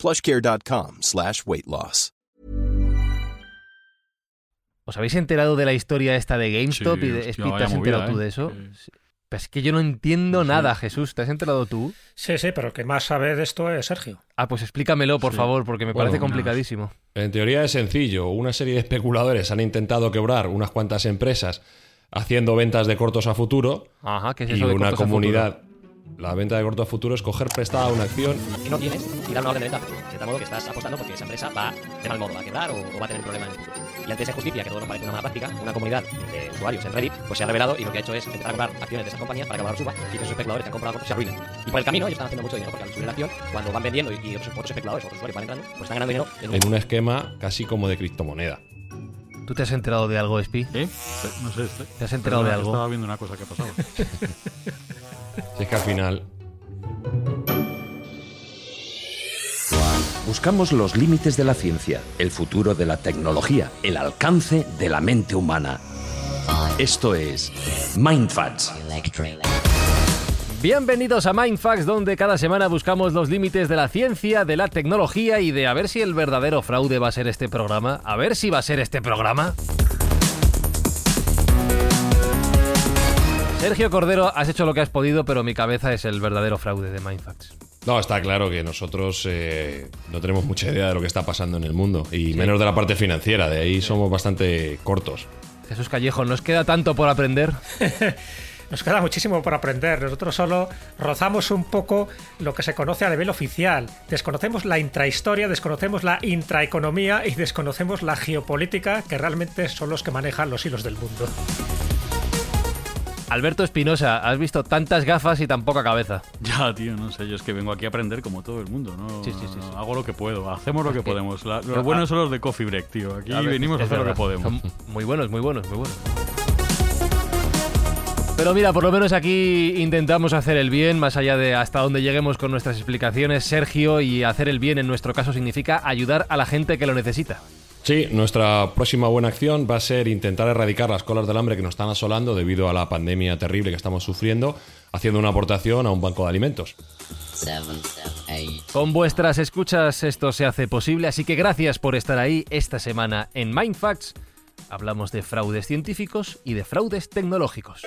plushcare.com slash weight loss. ¿Os habéis enterado de la historia esta de GameStop? Sí, y de, hostia, Speed, ¿te has enterado movida, tú ¿eh? de eso? Sí. Pues es que yo no entiendo Sí. nada, Jesús. ¿Te has enterado tú? Sí, sí, pero el que más sabe de esto es Sergio. Ah, pues explícamelo, por Sí. favor, porque me Bueno, parece complicadísimo. En teoría es sencillo. Una serie de especuladores han intentado quebrar unas cuantas empresas haciendo ventas de cortos a futuro Ajá, ¿qué es y eso de una comunidad. La venta de corto a futuro es coger prestada una acción que no tienes y dar una orden de venta. De tal modo que estás apostando porque esa empresa va de mal modo, va a quebrar o, o va a tener problemas en el futuro. Y ante esa injusticia, que todo nos parece una mala práctica, una comunidad de usuarios en Reddit pues se ha revelado y lo que ha hecho es empezar a comprar acciones de esas compañías para que el valor suba y que esos especuladores que han comprado se arruinen. Y por el camino ellos están haciendo mucho dinero porque al subir la acción, cuando van vendiendo y, y otros, otros especuladores, otros usuarios van entrando, pues están ganando dinero en un en un esquema casi como de criptomoneda. ¿Tú te has enterado de algo, Spi? ¿Eh? No sé. este- ¿Te has enterado de algo? Estaba viendo una cosa que ha pasado. Si es que al final Buscamos los límites de la ciencia, el futuro de la tecnología, el alcance de la mente humana. Esto es Mindfacts. Bienvenidos a Mindfax, donde cada semana buscamos los límites de la ciencia, de la tecnología y de a ver si el verdadero fraude va a ser este programa. A ver si va a ser este programa. Sergio Cordero, has hecho lo que has podido, pero mi cabeza es el verdadero fraude de Mindfax. No, está claro que nosotros eh, no tenemos mucha idea de lo que está pasando en el mundo y menos de la parte financiera, de ahí somos bastante cortos. Jesús Callejo, ¿nos queda tanto por aprender? Nos queda muchísimo por aprender. Nosotros solo rozamos un poco lo que se conoce a nivel oficial. Desconocemos la intrahistoria, desconocemos la intraeconomía y desconocemos la geopolítica, que realmente son los que manejan los hilos del mundo. Alberto Espinosa, has visto tantas gafas y tan poca cabeza. ya, tío, no sé. Yo es que vengo aquí a aprender como todo el mundo, ¿no? Sí, sí, sí, sí. Hago lo que puedo. Hacemos lo que que- podemos. La- buenos ah. son los de Coffee Break, tío. Aquí A venimos a hacer lo que podemos. Son muy buenos, muy buenos, muy buenos. Pero mira, por lo menos aquí intentamos hacer el bien, más allá de hasta donde lleguemos con nuestras explicaciones, Sergio, y hacer el bien en nuestro caso significa ayudar a la gente que lo necesita. Sí, nuestra próxima buena acción va a ser intentar erradicar las colas del hambre que nos están asolando debido a la pandemia terrible que estamos sufriendo, haciendo una aportación a un banco de alimentos. Con vuestras escuchas esto se hace posible, así que gracias por estar ahí esta semana en Mindfacts. Hablamos de fraudes científicos y de fraudes tecnológicos.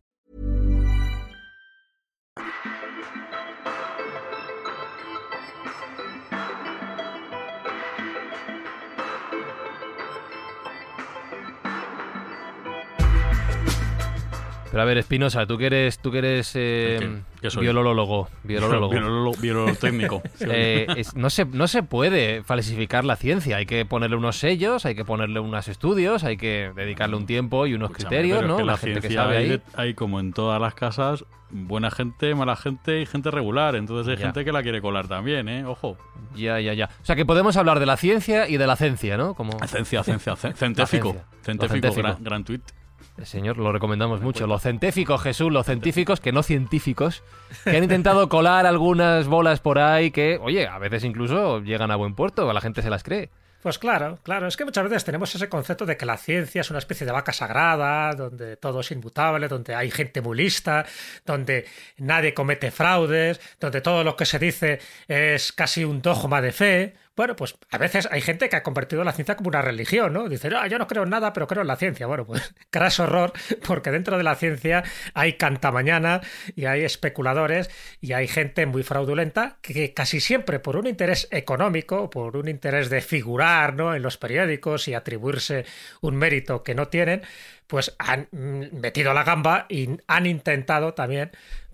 you Pero a ver, Espinosa, tú que eres, tú que eres eh, ¿Qué? Biolólogo, biolólogo. Biolólogo, biolólogo técnico. Sí, Eh, es- no, se, no se puede falsificar la ciencia, hay que ponerle unos sellos, hay que ponerle unos estudios, hay que dedicarle un tiempo y unos Escúchame, criterios, es ¿no? que la, la gente que sabe hay, ahí. hay como en todas las casas buena gente, mala gente y gente regular. Entonces hay Ya. gente que la quiere colar también, ¿eh? Ojo. Ya, ya, ya. O sea que podemos hablar de la ciencia y de la ciencia, ¿no? Como... Ciencia, ciencia, cien- científico. Científico, gran, gran tuit. Señor, lo recomendamos mucho. Los científicos, Jesús, los científicos, que no científicos, que han intentado colar algunas bolas por ahí que, oye, a veces incluso llegan a buen puerto, a la gente se las cree. Pues claro, claro, es que muchas veces tenemos ese concepto de que la ciencia es una especie de vaca sagrada, donde todo es inmutable, donde hay gente muy lista, donde nadie comete fraudes, donde todo lo que se dice es casi un dogma de fe. Bueno, pues a veces hay gente que ha convertido la ciencia como una religión, ¿no? Dice, no, yo no creo en nada, pero creo en la ciencia. Bueno, pues craso horror, porque dentro de la ciencia hay cantamañana y hay especuladores y hay gente muy fraudulenta que casi siempre por un interés económico, por un interés de figurar ¿no? en los periódicos y atribuirse un mérito que no tienen, pues han metido la gamba y han intentado también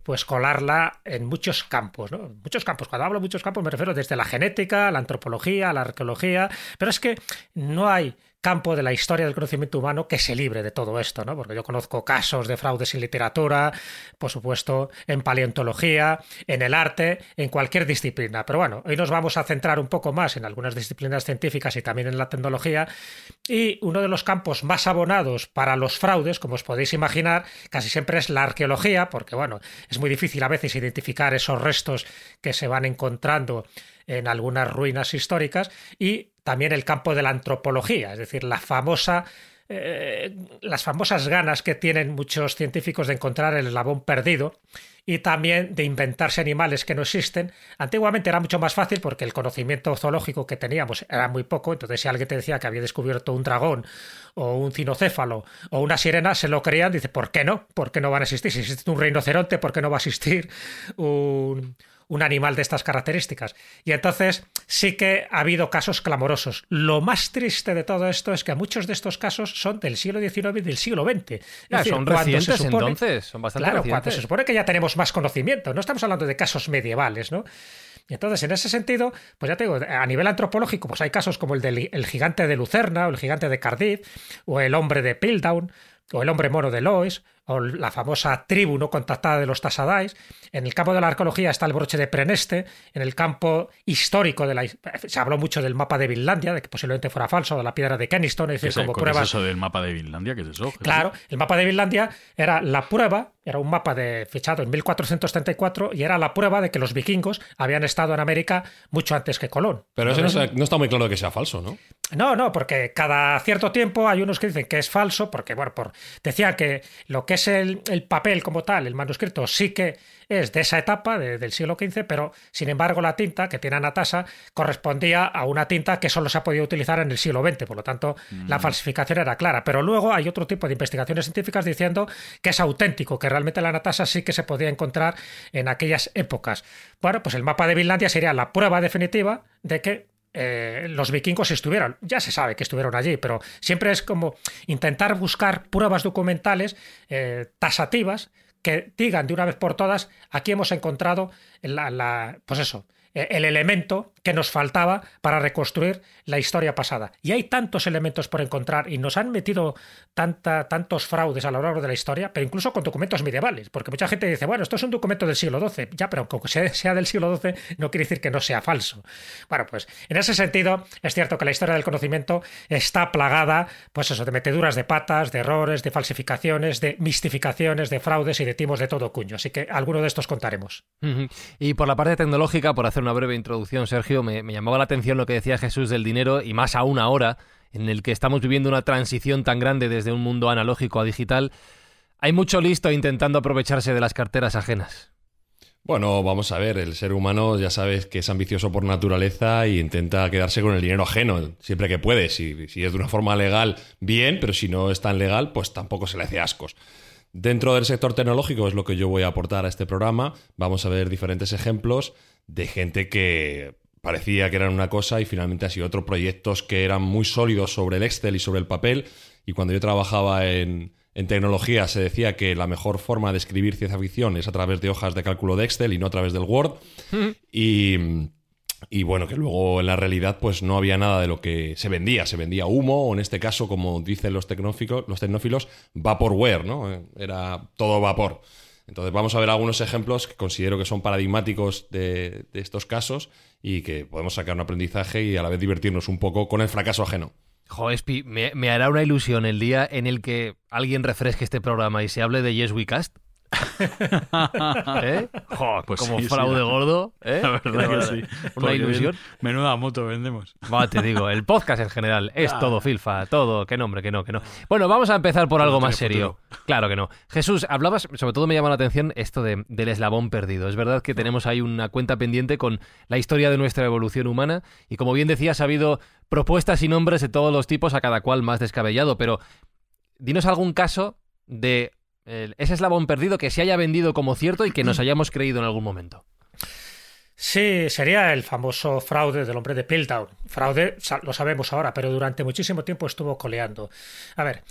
pues colarla en muchos campos, ¿no? Muchos campos. Cuando hablo de muchos campos me refiero desde la genética, la antropología, la arqueología, pero es que no hay campo de la historia del conocimiento humano que se libre de todo esto, ¿no? Porque yo conozco casos de fraudes en literatura, por supuesto, en paleontología, en el arte, en cualquier disciplina. Pero bueno, hoy nos vamos a centrar un poco más en algunas disciplinas científicas y también en la tecnología. Y uno de los campos más abonados para los fraudes, como os podéis imaginar, casi siempre es la arqueología, porque bueno, es muy difícil a veces identificar esos restos que se van encontrando en algunas ruinas históricas y también el campo de la antropología, es decir, la famosa eh, las famosas ganas que tienen muchos científicos de encontrar el eslabón perdido y también de inventarse animales que no existen. Antiguamente era mucho más fácil porque el conocimiento zoológico que teníamos era muy poco, entonces si alguien te decía que había descubierto un dragón o un cinocéfalo o una sirena, se lo creían, dice, ¿por qué no? ¿Por qué no van a existir? Si existe un rinoceronte, ¿por qué no va a existir un un animal de estas características. Y entonces sí que ha habido casos clamorosos. Lo más triste de todo esto es que muchos de estos casos son del siglo XIX y del siglo XX. son recientes entonces, son bastante claro, cuando se supone que ya tenemos más conocimiento. No estamos hablando de casos medievales, ¿no? Y entonces, en ese sentido, pues ya te digo, a nivel antropológico, pues hay casos como el del gigante de Lucerna, o el gigante de Cardiff, o el hombre de Piltdown, o el hombre mono de Lois, o la famosa tribu no contactada de los Tasadais. En el campo de la arqueología está el broche de Preneste. En el campo histórico de la se habló mucho del mapa de Vinlandia, de que posiblemente fuera falso, de la piedra de Keniston, es decir, como pruebas. es eso del mapa de Vinlandia? ¿Qué es eso? Claro, el mapa de Vinlandia era la prueba, era un mapa de fechado en 1434 y era la prueba de que los vikingos habían estado en América mucho antes que Colón. Pero eso no, no está muy claro de que sea falso, ¿no? No, no, porque cada cierto tiempo hay unos que dicen que es falso, porque, bueno, por, decía que lo que es el, el papel como tal, el manuscrito, sí que es de esa etapa del siglo XV, pero sin embargo la tinta que tiene Anatasa correspondía a una tinta que solo se ha podido utilizar en el siglo XX, por lo tanto la mm. falsificación era clara. Pero luego hay otro tipo de investigaciones científicas diciendo que es auténtico, que realmente la Anatasa sí que se podía encontrar en aquellas épocas. Bueno, pues el mapa de Finlandia sería la prueba definitiva de que eh, los vikingos estuvieron. Ya se sabe que estuvieron allí, pero siempre es como intentar buscar pruebas documentales eh, tasativas que digan de una vez por todas, aquí hemos encontrado la, pues eso, eh, el elemento que nos faltaba para reconstruir la historia pasada. Y hay tantos elementos por encontrar y nos han metido tanta, tantos fraudes a lo largo de la historia, pero incluso con documentos medievales, porque mucha gente dice, bueno, esto es un documento del siglo XII, ya, pero aunque sea del siglo XII no quiere decir que no sea falso. Bueno, pues en ese sentido es cierto que la historia del conocimiento está plagada, pues eso, de meteduras de patas, de errores, de falsificaciones, de mistificaciones, de fraudes y de timos de todo cuño. Así que alguno de estos contaremos. Y por la parte tecnológica, por hacer una breve introducción, Sergio, me, llamaba la atención lo que decía Jesús del dinero y más aún ahora, en el que estamos viviendo una transición tan grande desde un mundo analógico a digital. Hay mucho listo intentando aprovecharse de las carteras ajenas. Bueno, vamos a ver, el ser humano ya sabes que es ambicioso por naturaleza y intenta quedarse con el dinero ajeno siempre que puede. Si, si es de una forma legal, bien, pero si no es tan legal, pues tampoco se le hace ascos. Dentro del sector tecnológico es lo que yo voy a aportar a este programa. Vamos a ver diferentes ejemplos de gente que parecía que eran una cosa y finalmente ha sido otro. Proyectos que eran muy sólidos sobre el Excel y sobre el papel. Y cuando yo trabajaba en, tecnología se decía que la mejor forma de escribir ciencia ficción es a través de hojas de cálculo de Excel y no a través del Word. y, y, bueno, que luego en la realidad pues no había nada de lo que se vendía. Se vendía humo o en este caso, como dicen los tecnófilos, los tecnófilos, vaporware, ¿no? Era todo vapor. Entonces vamos a ver algunos ejemplos que considero que son paradigmáticos de, estos casos y que podemos sacar un aprendizaje y a la vez divertirnos un poco con el fracaso ajeno. Jo, Espi, me, me hará una ilusión el día en el que alguien refresque este programa y se hable de Yes We Cast. ¿Eh? Jo, Pues como sí, fraude gordo. ¿eh? La verdad que sí. Una ilusión. Menuda moto vendemos. Va, te digo, el podcast en general es todo filfa, todo, que nombre, que no, que no. Bueno, vamos a empezar por algo más serio. Claro que no. Jesús, hablabas, sobre todo me llama la atención esto de, del eslabón perdido. Es verdad que tenemos ahí una cuenta pendiente con la historia de nuestra evolución humana y como bien decías, ha habido propuestas y nombres de todos los tipos, a cada cual más descabellado, pero dinos algún caso de ese eslabón perdido que se haya vendido como cierto y que nos hayamos creído en algún momento. Sí, sería el famoso fraude del hombre de Piltdown. Fraude, lo sabemos ahora, pero durante muchísimo tiempo estuvo coleando. A ver,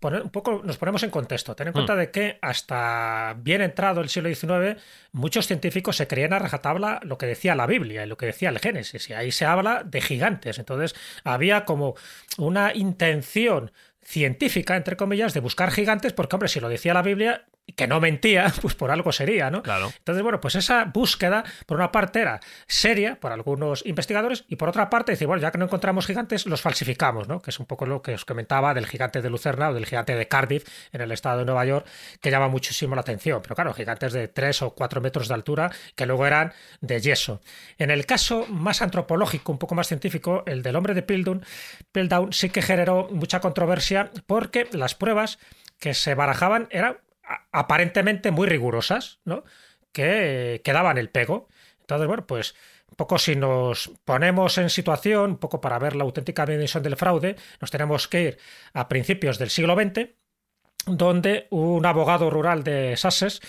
poner- un poco nos ponemos en contexto. Ten en cuenta de que hasta bien entrado el siglo XIX, muchos científicos se creían a rajatabla lo que decía la Biblia y lo que decía el Génesis. Y ahí se habla de gigantes. Entonces había como una intención científica, entre comillas, de buscar gigantes, porque, hombre, si lo decía la Biblia, que no mentía, pues por algo sería, ¿no? Claro. Entonces, bueno, pues esa búsqueda, por una parte, era seria por algunos investigadores, y por otra parte, decir, bueno, ya que no encontramos gigantes, los falsificamos, ¿no? Que es un poco lo que os comentaba del gigante de Lucerna o del gigante de Cardiff, en el estado de Nueva York, que llama muchísimo la atención. Pero claro, gigantes de 3 o 4 metros de altura, que luego eran de yeso. En el caso más antropológico, un poco más científico, el del hombre de Pildown, Piltdown sí que generó mucha controversia porque las pruebas que se barajaban eran aparentemente muy rigurosas, ¿no? Que, eh, que daban el pego. Entonces, bueno, pues un poco si nos ponemos en situación, un poco para ver la auténtica dimensión del fraude, nos tenemos que ir a principios del siglo XX, donde un abogado rural de Sussex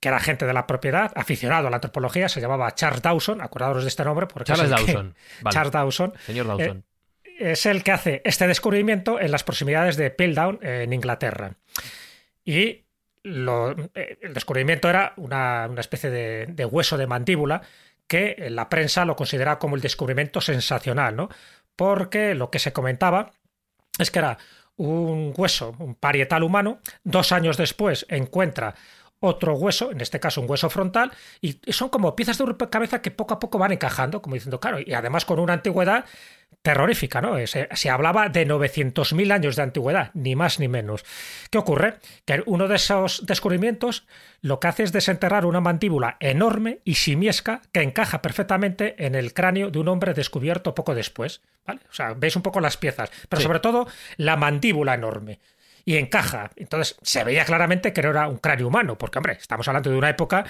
que era agente de la propiedad, aficionado a la antropología, se llamaba Charles Dawson, acordaros de este nombre porque Charles es el que- Dawson. Vale. Charles Dawson Señor Dawson. es el que hace este descubrimiento en las proximidades de Piltdown, en Inglaterra. Y lo- eh, el descubrimiento era una, una especie de, de hueso de mandíbula que la prensa lo considera como el descubrimiento sensacional, ¿no? Porque lo que se comentaba es que era un hueso, un parietal humano, dos años después encuentra otro hueso, en este caso un hueso frontal, y son como piezas de rompecabezas que poco a poco van encajando, como diciendo, claro, y además con una antigüedad terrorífica, ¿no? Se, se hablaba de 900.000 años de antigüedad, ni más ni menos. ¿Qué ocurre? Que uno de esos descubrimientos lo que hace es desenterrar una mandíbula enorme y simiesca que encaja perfectamente en el cráneo de un hombre descubierto poco después, ¿vale? O sea, veis un poco las piezas, pero Sí. sobre todo la mandíbula enorme y encaja. Entonces se veía claramente que no era un cráneo humano, porque, hombre, estamos hablando de una época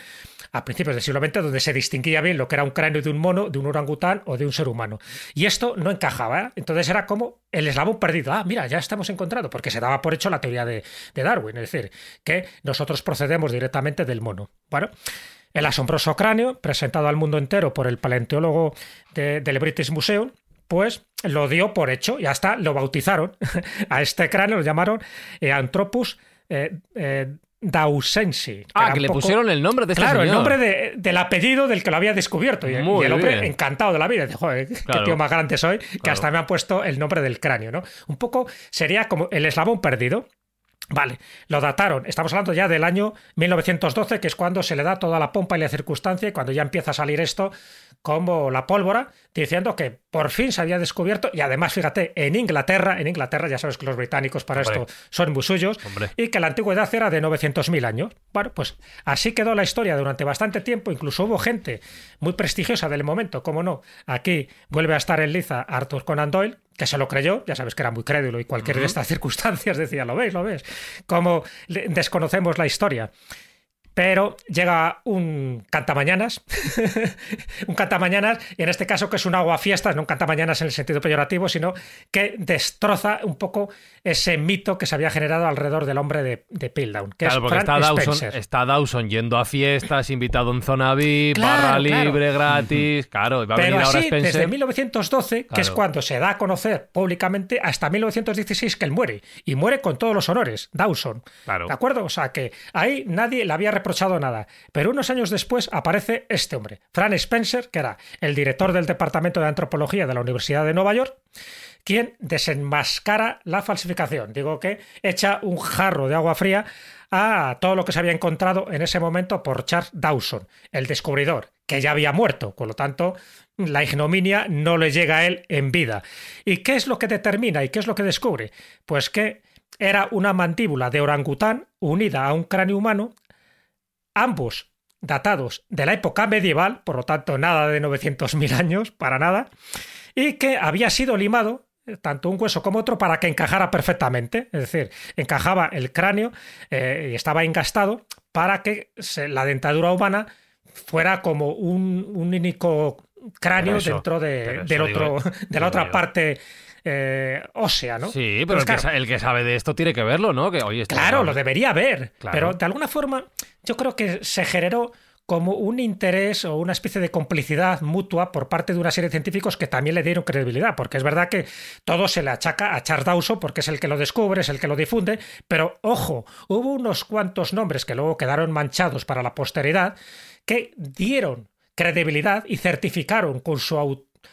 a principios del siglo XX donde se distinguía bien lo que era un cráneo de un mono, de un orangután o de un ser humano. Y esto no encajaba. ¿eh? Entonces era como el eslabón perdido. Ah, mira, ya estamos encontrado, porque se daba por hecho la teoría de, de Darwin, es decir, que nosotros procedemos directamente del mono. Bueno. El asombroso cráneo, presentado al mundo entero por el paleontólogo de- del British Museum, pues lo dio por hecho y hasta lo bautizaron. A este cráneo lo llamaron eh, Anthropus eh, eh, dawsensi. Ah, que le poco- pusieron el nombre de este Claro, el nombre de- del apellido del que lo había descubierto. Y, Muy y el hombre bien. encantado de la vida. Dice, joder, qué Claro. tío más grande soy, que Claro. hasta me han puesto el nombre del cráneo, ¿no? Un poco sería como el eslabón perdido. Vale, lo dataron. Estamos hablando ya del año 1912, que es cuando se le da toda la pompa y la circunstancia, y cuando ya empieza a salir esto como la pólvora, diciendo que por fin se había descubierto, y además, fíjate, en Inglaterra, en Inglaterra ya sabes que los británicos para Hombre. esto son muy suyos, Hombre. y que la antigüedad era de 900.000 años. Bueno, pues así quedó la historia durante bastante tiempo, incluso hubo gente muy prestigiosa del momento, como no, aquí vuelve a estar en liza Arthur Conan Doyle, que se lo creyó, ya sabes que era muy crédulo y cualquier de estas circunstancias decía, lo veis, lo ves, como desconocemos la historia. Pero llega un cantamañanas, un cantamañanas, y en este caso que es un aguafiestas, no un cantamañanas en el sentido peyorativo, sino que destroza un poco ese mito que se había generado alrededor del hombre de, de Piltdown, que Claro, es porque Frank está Dawson, Spencer. está Dawson yendo a fiestas, invitado en zona VIP, Claro, barra claro. libre, gratis. Claro, y va a Pero venir ahora así, Spencer. desde 1912, que es cuando se da a conocer públicamente, hasta 1916 que él muere. Y muere con todos los honores, Dawson. Claro. ¿De acuerdo? O sea que ahí nadie le había reprochado nada. Pero unos años después aparece este hombre, Fran Spencer, que era el director del Departamento de Antropología de la Universidad de Nueva York, quien desenmascara la falsificación. Digo que echa un jarro de agua fría a todo lo que se había encontrado en ese momento por Charles Dawson, el descubridor, que ya había muerto. Por lo tanto, la ignominia no le llega a él en vida. ¿Y qué es lo que determina y qué es lo que descubre? Pues que era una mandíbula de orangután unida a un cráneo humano, ambos datados de la época medieval, por lo tanto nada de 900.000 años, para nada, y que había sido limado eh, tanto un hueso como otro para que encajara perfectamente, es decir, encajaba el cráneo eh, y estaba engastado para que la dentadura humana fuera como un, único cráneo dentro de, del otro, de la otra parte eh, ósea, ¿no? Sí, pero el, que, sabe de esto tiene que verlo, ¿no? Que, claro, lo debería ver. Pero de alguna forma yo creo que se generó como un interés o una especie de complicidad mutua por parte de una serie de científicos que también le dieron credibilidad, porque es verdad que todo se le achaca a Charles Dawson porque es el que lo descubre, es el que lo difunde, pero ojo, hubo unos cuantos nombres que luego quedaron manchados para la posteridad que dieron credibilidad y certificaron con su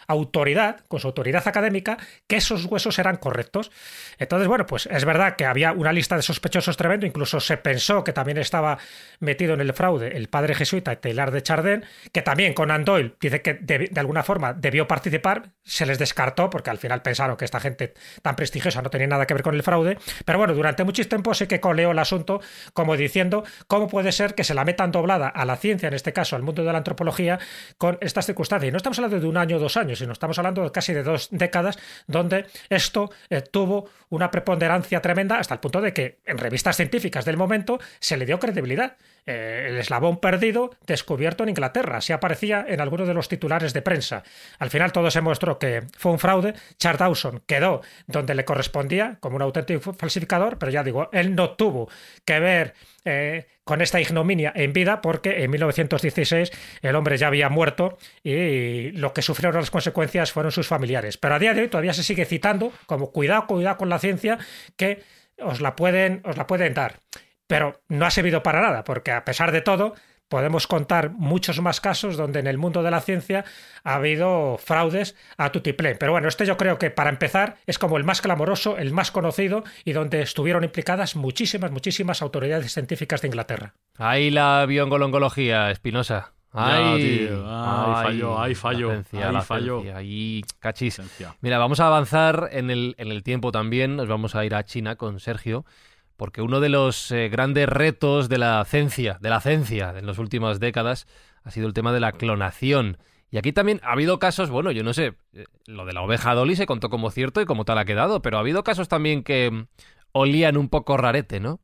autoridad, con su autoridad académica, que esos huesos eran correctos. Entonces, bueno, pues es verdad que había una lista de sospechosos tremendo, incluso se pensó que también estaba metido en el fraude el padre jesuita Taylor de Chardin, que también Conan Doyle dice que de, alguna forma debió participar, se les descartó porque al final pensaron que esta gente tan prestigiosa no tenía nada que ver con el fraude, pero bueno, durante mucho tiempo sí que coleó el asunto como diciendo cómo puede ser que se la metan doblada a la ciencia, en este caso al mundo de la antropología, con estas circunstancias. Y no estamos hablando de un año o dos años, sino estamos hablando de casi de dos décadas donde esto eh, tuvo una preponderancia tremenda hasta el punto de que en revistas científicas del momento se le dio credibilidad. Eh, el eslabón perdido descubierto en Inglaterra, así aparecía en algunos de los titulares de prensa. Al final todo se mostró que fue un fraude. Charles Dawson quedó donde le correspondía como un auténtico falsificador, pero ya digo, él no tuvo que ver eh, con esta ignominia en vida porque en 1916 el hombre ya había muerto y lo que sufrieron las consecuencias fueron sus familiares. Pero a día de hoy todavía se sigue citando como cuidado, cuidado con la ciencia que os la pueden, os la pueden dar. Pero no ha servido para nada, porque a pesar de todo, podemos contar muchos más casos donde en el mundo de la ciencia ha habido fraudes a tutiplén. Pero bueno, este yo creo que para empezar es como el más clamoroso, el más conocido y donde estuvieron implicadas muchísimas, muchísimas autoridades científicas de Inglaterra. Ahí la biongolongología, Espinosa. Ay, fallo, ay, fallo, ay, fallo. Ahí, cachis. Mira, vamos a avanzar en el, en el tiempo también. Nos vamos a ir a China con Sergio porque uno de los eh, grandes retos de la ciencia, de la ciencia en las últimas décadas ha sido el tema de la clonación. Y aquí también ha habido casos, bueno, yo no sé, eh, lo de la oveja Dolly se contó como cierto y como tal ha quedado, pero ha habido casos también que mm, olían un poco rarete, ¿no?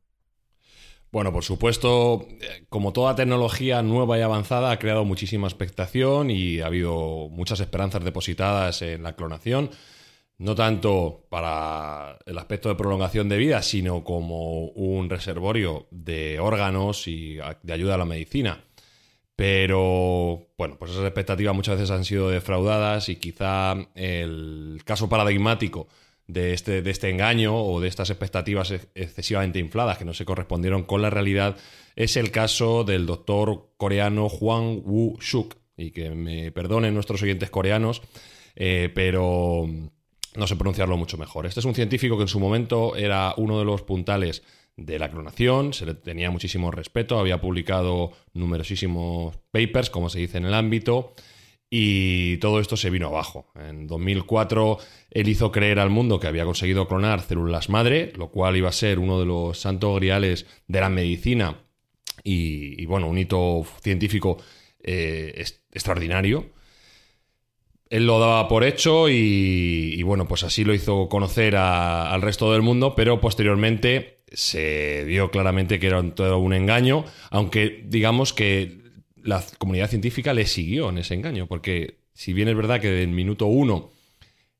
Bueno, por supuesto, eh, como toda tecnología nueva y avanzada, ha creado muchísima expectación y ha habido muchas esperanzas depositadas en la clonación no tanto para el aspecto de prolongación de vida, sino como un reservorio de órganos y de ayuda a la medicina. Pero, bueno, pues esas expectativas muchas veces han sido defraudadas y quizá el caso paradigmático de este, de este engaño o de estas expectativas excesivamente infladas que no se correspondieron con la realidad es el caso del doctor coreano Juan Woo Shuk. Y que me perdonen nuestros oyentes coreanos, eh, pero no sé pronunciarlo mucho mejor. Este es un científico que en su momento era uno de los puntales de la clonación, se le tenía muchísimo respeto, había publicado numerosísimos papers, como se dice en el ámbito, y todo esto se vino abajo. En 2004 él hizo creer al mundo que había conseguido clonar células madre, lo cual iba a ser uno de los santos griales de la medicina y, bueno, un hito científico eh, extraordinario él lo daba por hecho y, bueno, pues así lo hizo conocer al resto del mundo, pero posteriormente se dio claramente que era todo un engaño, aunque digamos que la comunidad científica le siguió en ese engaño, porque si bien es verdad que del minuto uno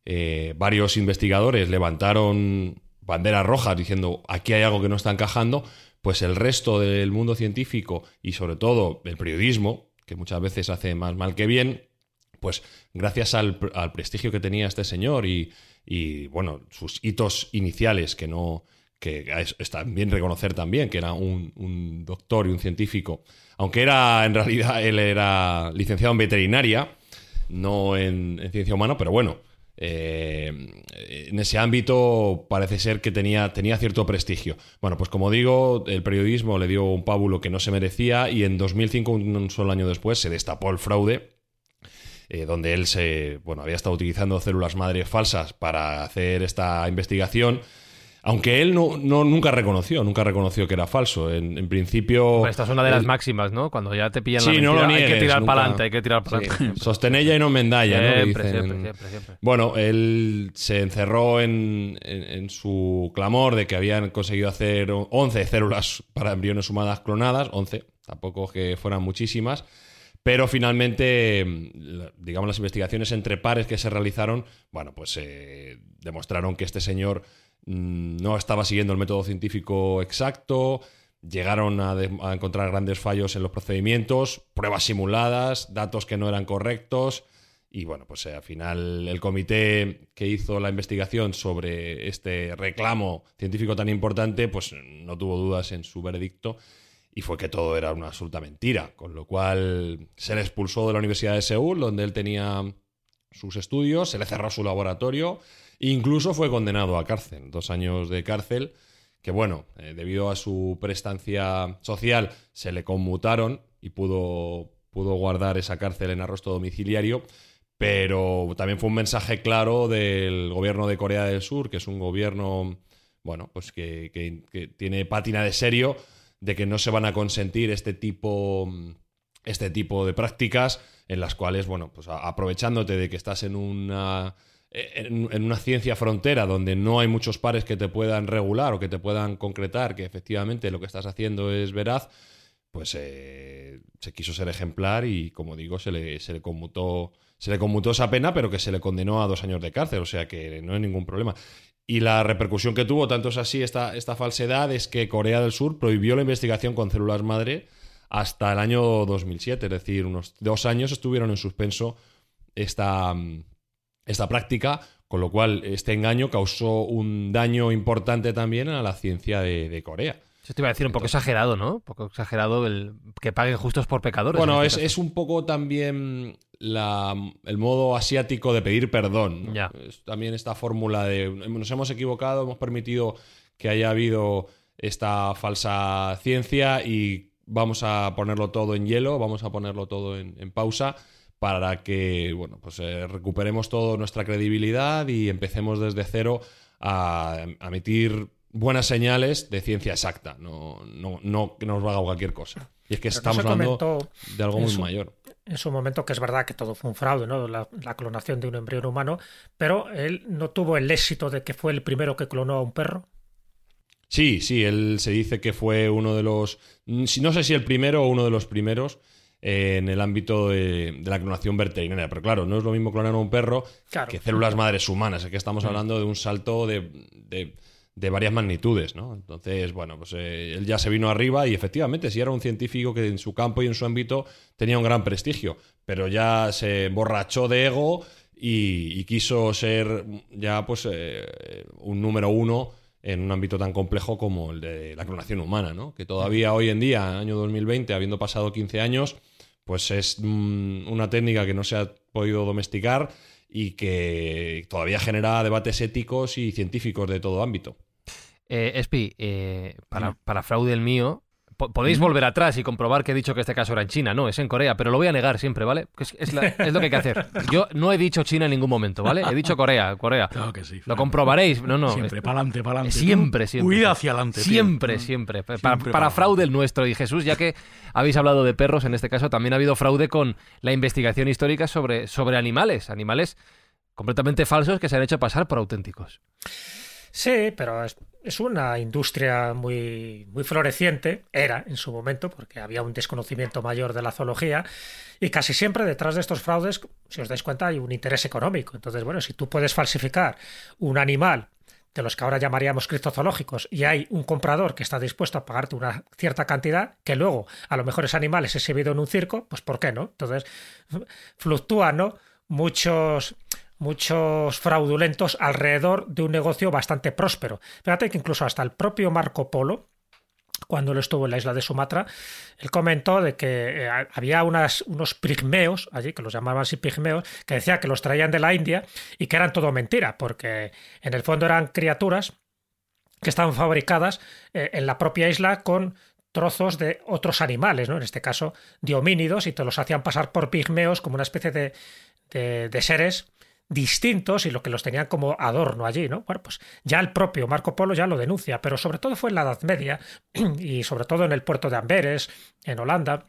eh, varios investigadores levantaron banderas rojas diciendo aquí hay algo que no está encajando, pues el resto del mundo científico y sobre todo el periodismo, que muchas veces hace más mal que bien, pues gracias al, prestigio que tenía este señor y, bueno, sus hitos iniciales que no que está bien reconocer también que era un, doctor y un científico, aunque era en realidad él era licenciado en veterinaria, no en, ciencia humana, pero bueno, eh, en ese ámbito parece ser que tenía, tenía cierto prestigio. Bueno, pues como digo, el periodismo le dio un pábulo que no se merecía y en 2005, un solo año después, se destapó el fraude. Eh, donde él se, bueno, había estado utilizando células madre falsas para hacer esta investigación aunque él no, nunca reconoció, nunca reconoció que era falso. En, principio. esta es una de las máximas, ¿no? Cuando ya te pillan la mentira, hay que tirar para adelante, hay que tirar para adelante. Sostenella y no mendalla, ¿no? Siempre, siempre, siempre, Bueno, él se encerró en, su clamor de que habían conseguido hacer 11 células para embriones humanas clonadas, 11, tampoco que fueran muchísimas. Pero finalmente, digamos, las investigaciones entre pares que se realizaron, bueno, pues eh, demostraron que este señor Mm, no estaba siguiendo el método científico exacto, llegaron a, encontrar grandes fallos en los procedimientos, pruebas simuladas, datos que no eran correctos. Y bueno, pues eh, al final el comité que hizo la investigación sobre este reclamo científico tan importante, pues no tuvo dudas en su veredicto y fue que todo era una absoluta mentira, con lo cual se le expulsó de la Universidad de Seúl, donde él tenía sus estudios, se le cerró su laboratorio Incluso fue condenado a cárcel, dos años de cárcel, que bueno, eh, debido a su prestancia social se le conmutaron y pudo, pudo guardar esa cárcel en arresto domiciliario, pero también fue un mensaje claro del gobierno de Corea del Sur, que es un gobierno, bueno, pues que, que tiene pátina de serio, de que no se van a consentir este tipo, este tipo de prácticas en las cuales, bueno, pues aprovechándote de que estás en una en, una ciencia frontera donde no hay muchos pares que te puedan regular o que te puedan concretar que efectivamente lo que estás haciendo es veraz, pues eh, se quiso ser ejemplar y, como digo, se le, se le conmutó se le conmutó esa pena, pero que se le condenó a dos años de cárcel, o sea que no hay ningún problema. Y la repercusión que tuvo, tanto es así esta, esta falsedad, es que Corea del Sur prohibió la investigación con células madre hasta el año 2007, es decir, unos dos años estuvieron en suspenso esta, esta práctica, con lo cual este engaño causó un daño importante también a la ciencia de, Corea. Yo te iba a decir un poco exagerado, ¿no? Un poco exagerado el que paguen justos por pecadores. Bueno, este es, un poco también el modo asiático de pedir perdón. también esta fórmula de nos hemos equivocado, hemos permitido que haya habido esta falsa ciencia y vamos a ponerlo todo en hielo, vamos a ponerlo todo en pausa para que bueno, pues, eh, recuperemos toda nuestra credibilidad y empecemos desde cero a, emitir buenas señales de ciencia exacta, no, no, no que nos haga cualquier cosa. Y es que estamos hablando de algo muy mayor. En su momento, que es verdad que todo fue un fraude, ¿no? La, clonación de un embrión humano, pero él no tuvo el éxito de que fue el primero que clonó a un perro. Sí, sí, él se dice que fue uno de los, no sé si el primero o uno de los primeros, en el ámbito de, la clonación veterinaria. Pero claro, no es lo mismo clonar a un perro que células madres humanas. Es que estamos mm. hablando de un salto de, varias magnitudes, ¿no? Entonces, bueno, pues eh, él ya se vino arriba y efectivamente, si era un científico que en su campo y en su ámbito tenía un gran prestigio, pero ya se emborrachó de ego y, quiso ser ya pues eh, un número uno en un ámbito tan complejo como el de la clonación humana, ¿no? Que todavía hoy en día, año 2020, habiendo pasado 15 años, pues es mm, una técnica que no se ha podido domesticar y que todavía genera debates éticos y científicos de todo ámbito. Eh, Espi, eh, para, para, fraude el mío, podéis volver atrás y comprobar que he dicho que este caso era en China, no, es en Corea, pero lo voy a negar siempre, ¿vale? Es, lo que hay que hacer. Yo no he dicho China en ningún momento, ¿vale? He dicho Corea, Corea. Claro que sí. Lo comprobaréis, no, no. Siempre, para adelante, para adelante. Siempre, siempre. Huida hacia adelante. Siempre, siempre. Para, fraude el nuestro. Y Jesús, ya que habéis hablado de perros, en este caso también ha habido fraude con la investigación histórica sobre, sobre animales, animales completamente falsos que se han hecho pasar por auténticos. Sí, pero es, una industria muy, muy floreciente, era en su momento, porque había un desconocimiento mayor de la zoología, y casi siempre detrás de estos fraudes, si os dais cuenta, hay un interés económico. Entonces, bueno, si tú puedes falsificar un animal de los que ahora llamaríamos cristozoológicos y hay un comprador que está dispuesto a pagarte una cierta cantidad, que luego a lo mejor ese animal es exhibido en un circo, pues ¿por qué no? Entonces, fluctúan, ¿no? Muchos muchos fraudulentos alrededor de un negocio bastante próspero. Fíjate que incluso hasta el propio Marco Polo, cuando él estuvo en la isla de Sumatra, él comentó de que eh, había unas, unos pigmeos allí, que los llamaban así pigmeos, que decía que los traían de la India y que eran todo mentira, porque en el fondo eran criaturas que estaban fabricadas eh, en la propia isla con trozos de otros animales, ¿no? En este caso, de homínidos, y te los hacían pasar por pigmeos como una especie de, de, de seres distintos y lo que los tenían como adorno allí, ¿no? Bueno, pues ya el propio Marco Polo ya lo denuncia, pero sobre todo fue en la Edad Media y sobre todo en el puerto de Amberes, en Holanda,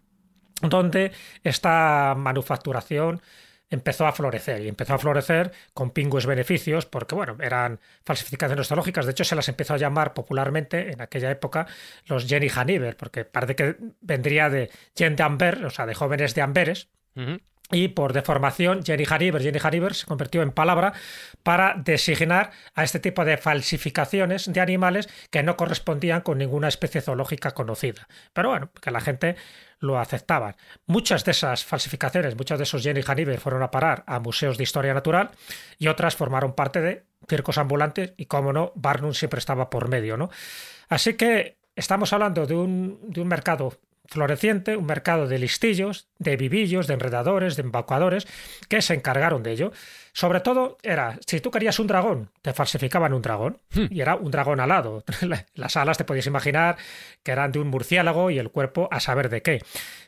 donde esta manufacturación empezó a florecer y empezó a florecer con pingües beneficios porque, bueno, eran falsificaciones teológicas. De hecho, se las empezó a llamar popularmente en aquella época los Jenny Haniver, porque parece que vendría de Jen de Amber, o sea, de jóvenes de Amberes. Y por deformación, Jenny Haniver, Jenny Haniver se convirtió en palabra para designar a este tipo de falsificaciones de animales que no correspondían con ninguna especie zoológica conocida. Pero bueno, que la gente lo aceptaba. Muchas de esas falsificaciones, muchos de esos Jenny Haniver fueron a parar a museos de historia natural y otras formaron parte de circos ambulantes y, como no, Barnum siempre estaba por medio, ¿no? Así que estamos hablando de un, de un mercado floreciente, un mercado de listillos, de vivillos, de enredadores, de embaucadores, que se encargaron de ello. Sobre todo era, si tú querías un dragón, te falsificaban un dragón, y era un dragón alado. Las alas te podías imaginar que eran de un murciélago y el cuerpo a saber de qué.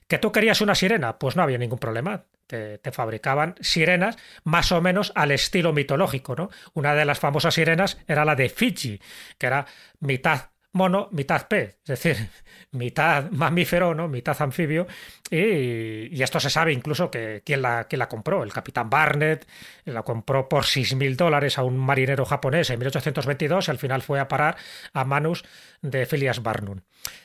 ¿Que tú querías una sirena? Pues no había ningún problema. Te, te, fabricaban sirenas más o menos al estilo mitológico, ¿no? Una de las famosas sirenas era la de Fiji, que era mitad mono, mitad pez, es decir, mitad mamífero, ¿no? mitad anfibio, y, y esto se sabe incluso que la, quién la compró, el capitán Barnett, la compró por 6.000 dólares a un marinero japonés en 1822 y al final fue a parar a manos de Phileas Barnum.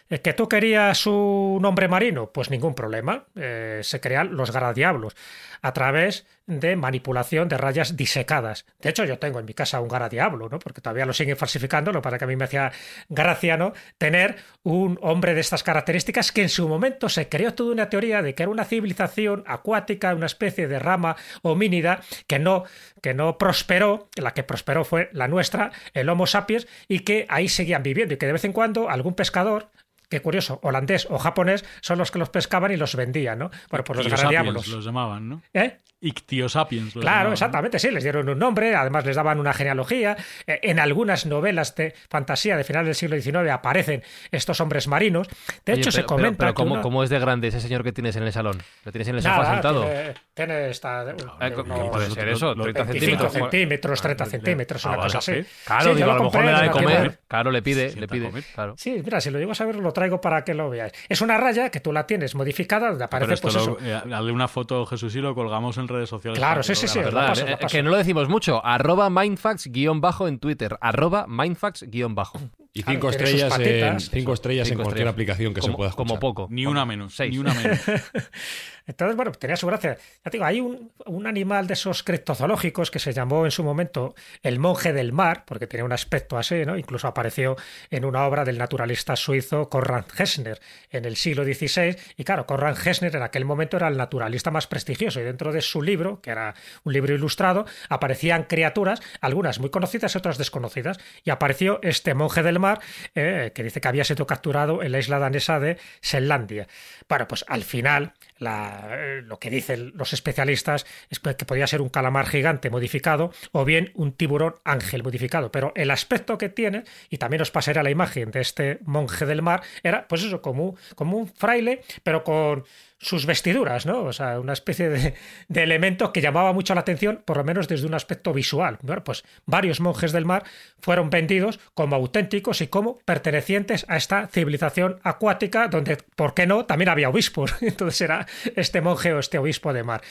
Eh, ¿Que tú querías un hombre marino? Pues ningún problema. Eh, se crean los garadiablos a través de manipulación de rayas disecadas. De hecho, yo tengo en mi casa un garadiablo, ¿no? Porque todavía lo siguen falsificando, lo para que a mí me hacía gracia, ¿no? Tener un hombre de estas características que en su momento se creó toda una teoría de que era una civilización acuática, una especie de rama homínida que no, que no prosperó, la que prosperó fue la nuestra, el Homo sapiens, y que ahí seguían viviendo y que de vez en cuando algún pescador qué curioso, holandés o japonés son los que los pescaban y los vendían, ¿no? Bueno, pues los garadiablos. los llamaban, ¿no? ¿Eh? Ictiosapiens. Claro, llamaban, exactamente, sí, les dieron un nombre, además les daban una genealogía. Eh, En algunas novelas de fantasía de final del siglo XIX aparecen estos hombres marinos. De Oye, hecho, se pero- comenta Pero, pero que ¿cómo, uno- cómo es de grande ese señor que tienes en el salón? ¿Lo tienes en el sofá sentado? Tiene, tiene esta, unos ¿Cómo puede ser eso? lo- 30 25 centímetros. centímetros, 30 centímetros, Ah, una vale, cosa así. sí. Claro, Sí, digo, a lo mejor le da de comer. Claro, le pide, Sienta le pide. comer. Claro. Sí, mira, si lo llego a saber, lo traigo para que lo veáis. Es una raya que tú la tienes modificada, donde Pero aparece esto pues lo, eso. eh, hazle una foto, Jesús, y lo colgamos en redes sociales. Claro, sí, sí, sí, ¿Verdad? paso, Eh, paso. que no lo decimos mucho. Arroba mindfacts-bajo en Twitter. Arroba mindfacts-bajo. Y Claro, cinco tiene sus estrellas, en, cinco estrellas Cinco en cualquier estrellas. aplicación que como, se pueda escuchar. Como poco. Ni una menos, Seis. ni una menos. Entonces, bueno, tenía su gracia. Ya digo, hay un, un animal de esos criptozoológicos que se llamó en su momento el monje del mar, porque tenía un aspecto así, ¿no? Incluso apareció en una obra del naturalista suizo Konrad Gessner en el siglo XVI. Y claro, Konrad Gessner en aquel momento era el naturalista más prestigioso. Y dentro de su libro, que era un libro ilustrado, aparecían criaturas, algunas muy conocidas y otras desconocidas. Y apareció este monje del mar, eh, que dice que había sido capturado en la isla danesa de Selandia. Bueno, pues al final la, eh, lo que dicen los especialistas es que podía ser un calamar gigante modificado o bien un tiburón ángel modificado. Pero el aspecto que tiene, y también os pasaré la imagen de este monje del mar, era pues eso, como un fraile, pero con sus vestiduras, ¿no? O sea, una especie de, elemento que llamaba mucho la atención, por lo menos desde un aspecto visual. Bueno, pues varios monjes del mar fueron vendidos como auténticos y como pertenecientes a esta civilización acuática, donde, ¿por qué no?, también había obispos. Entonces era este monje o este obispo de mar.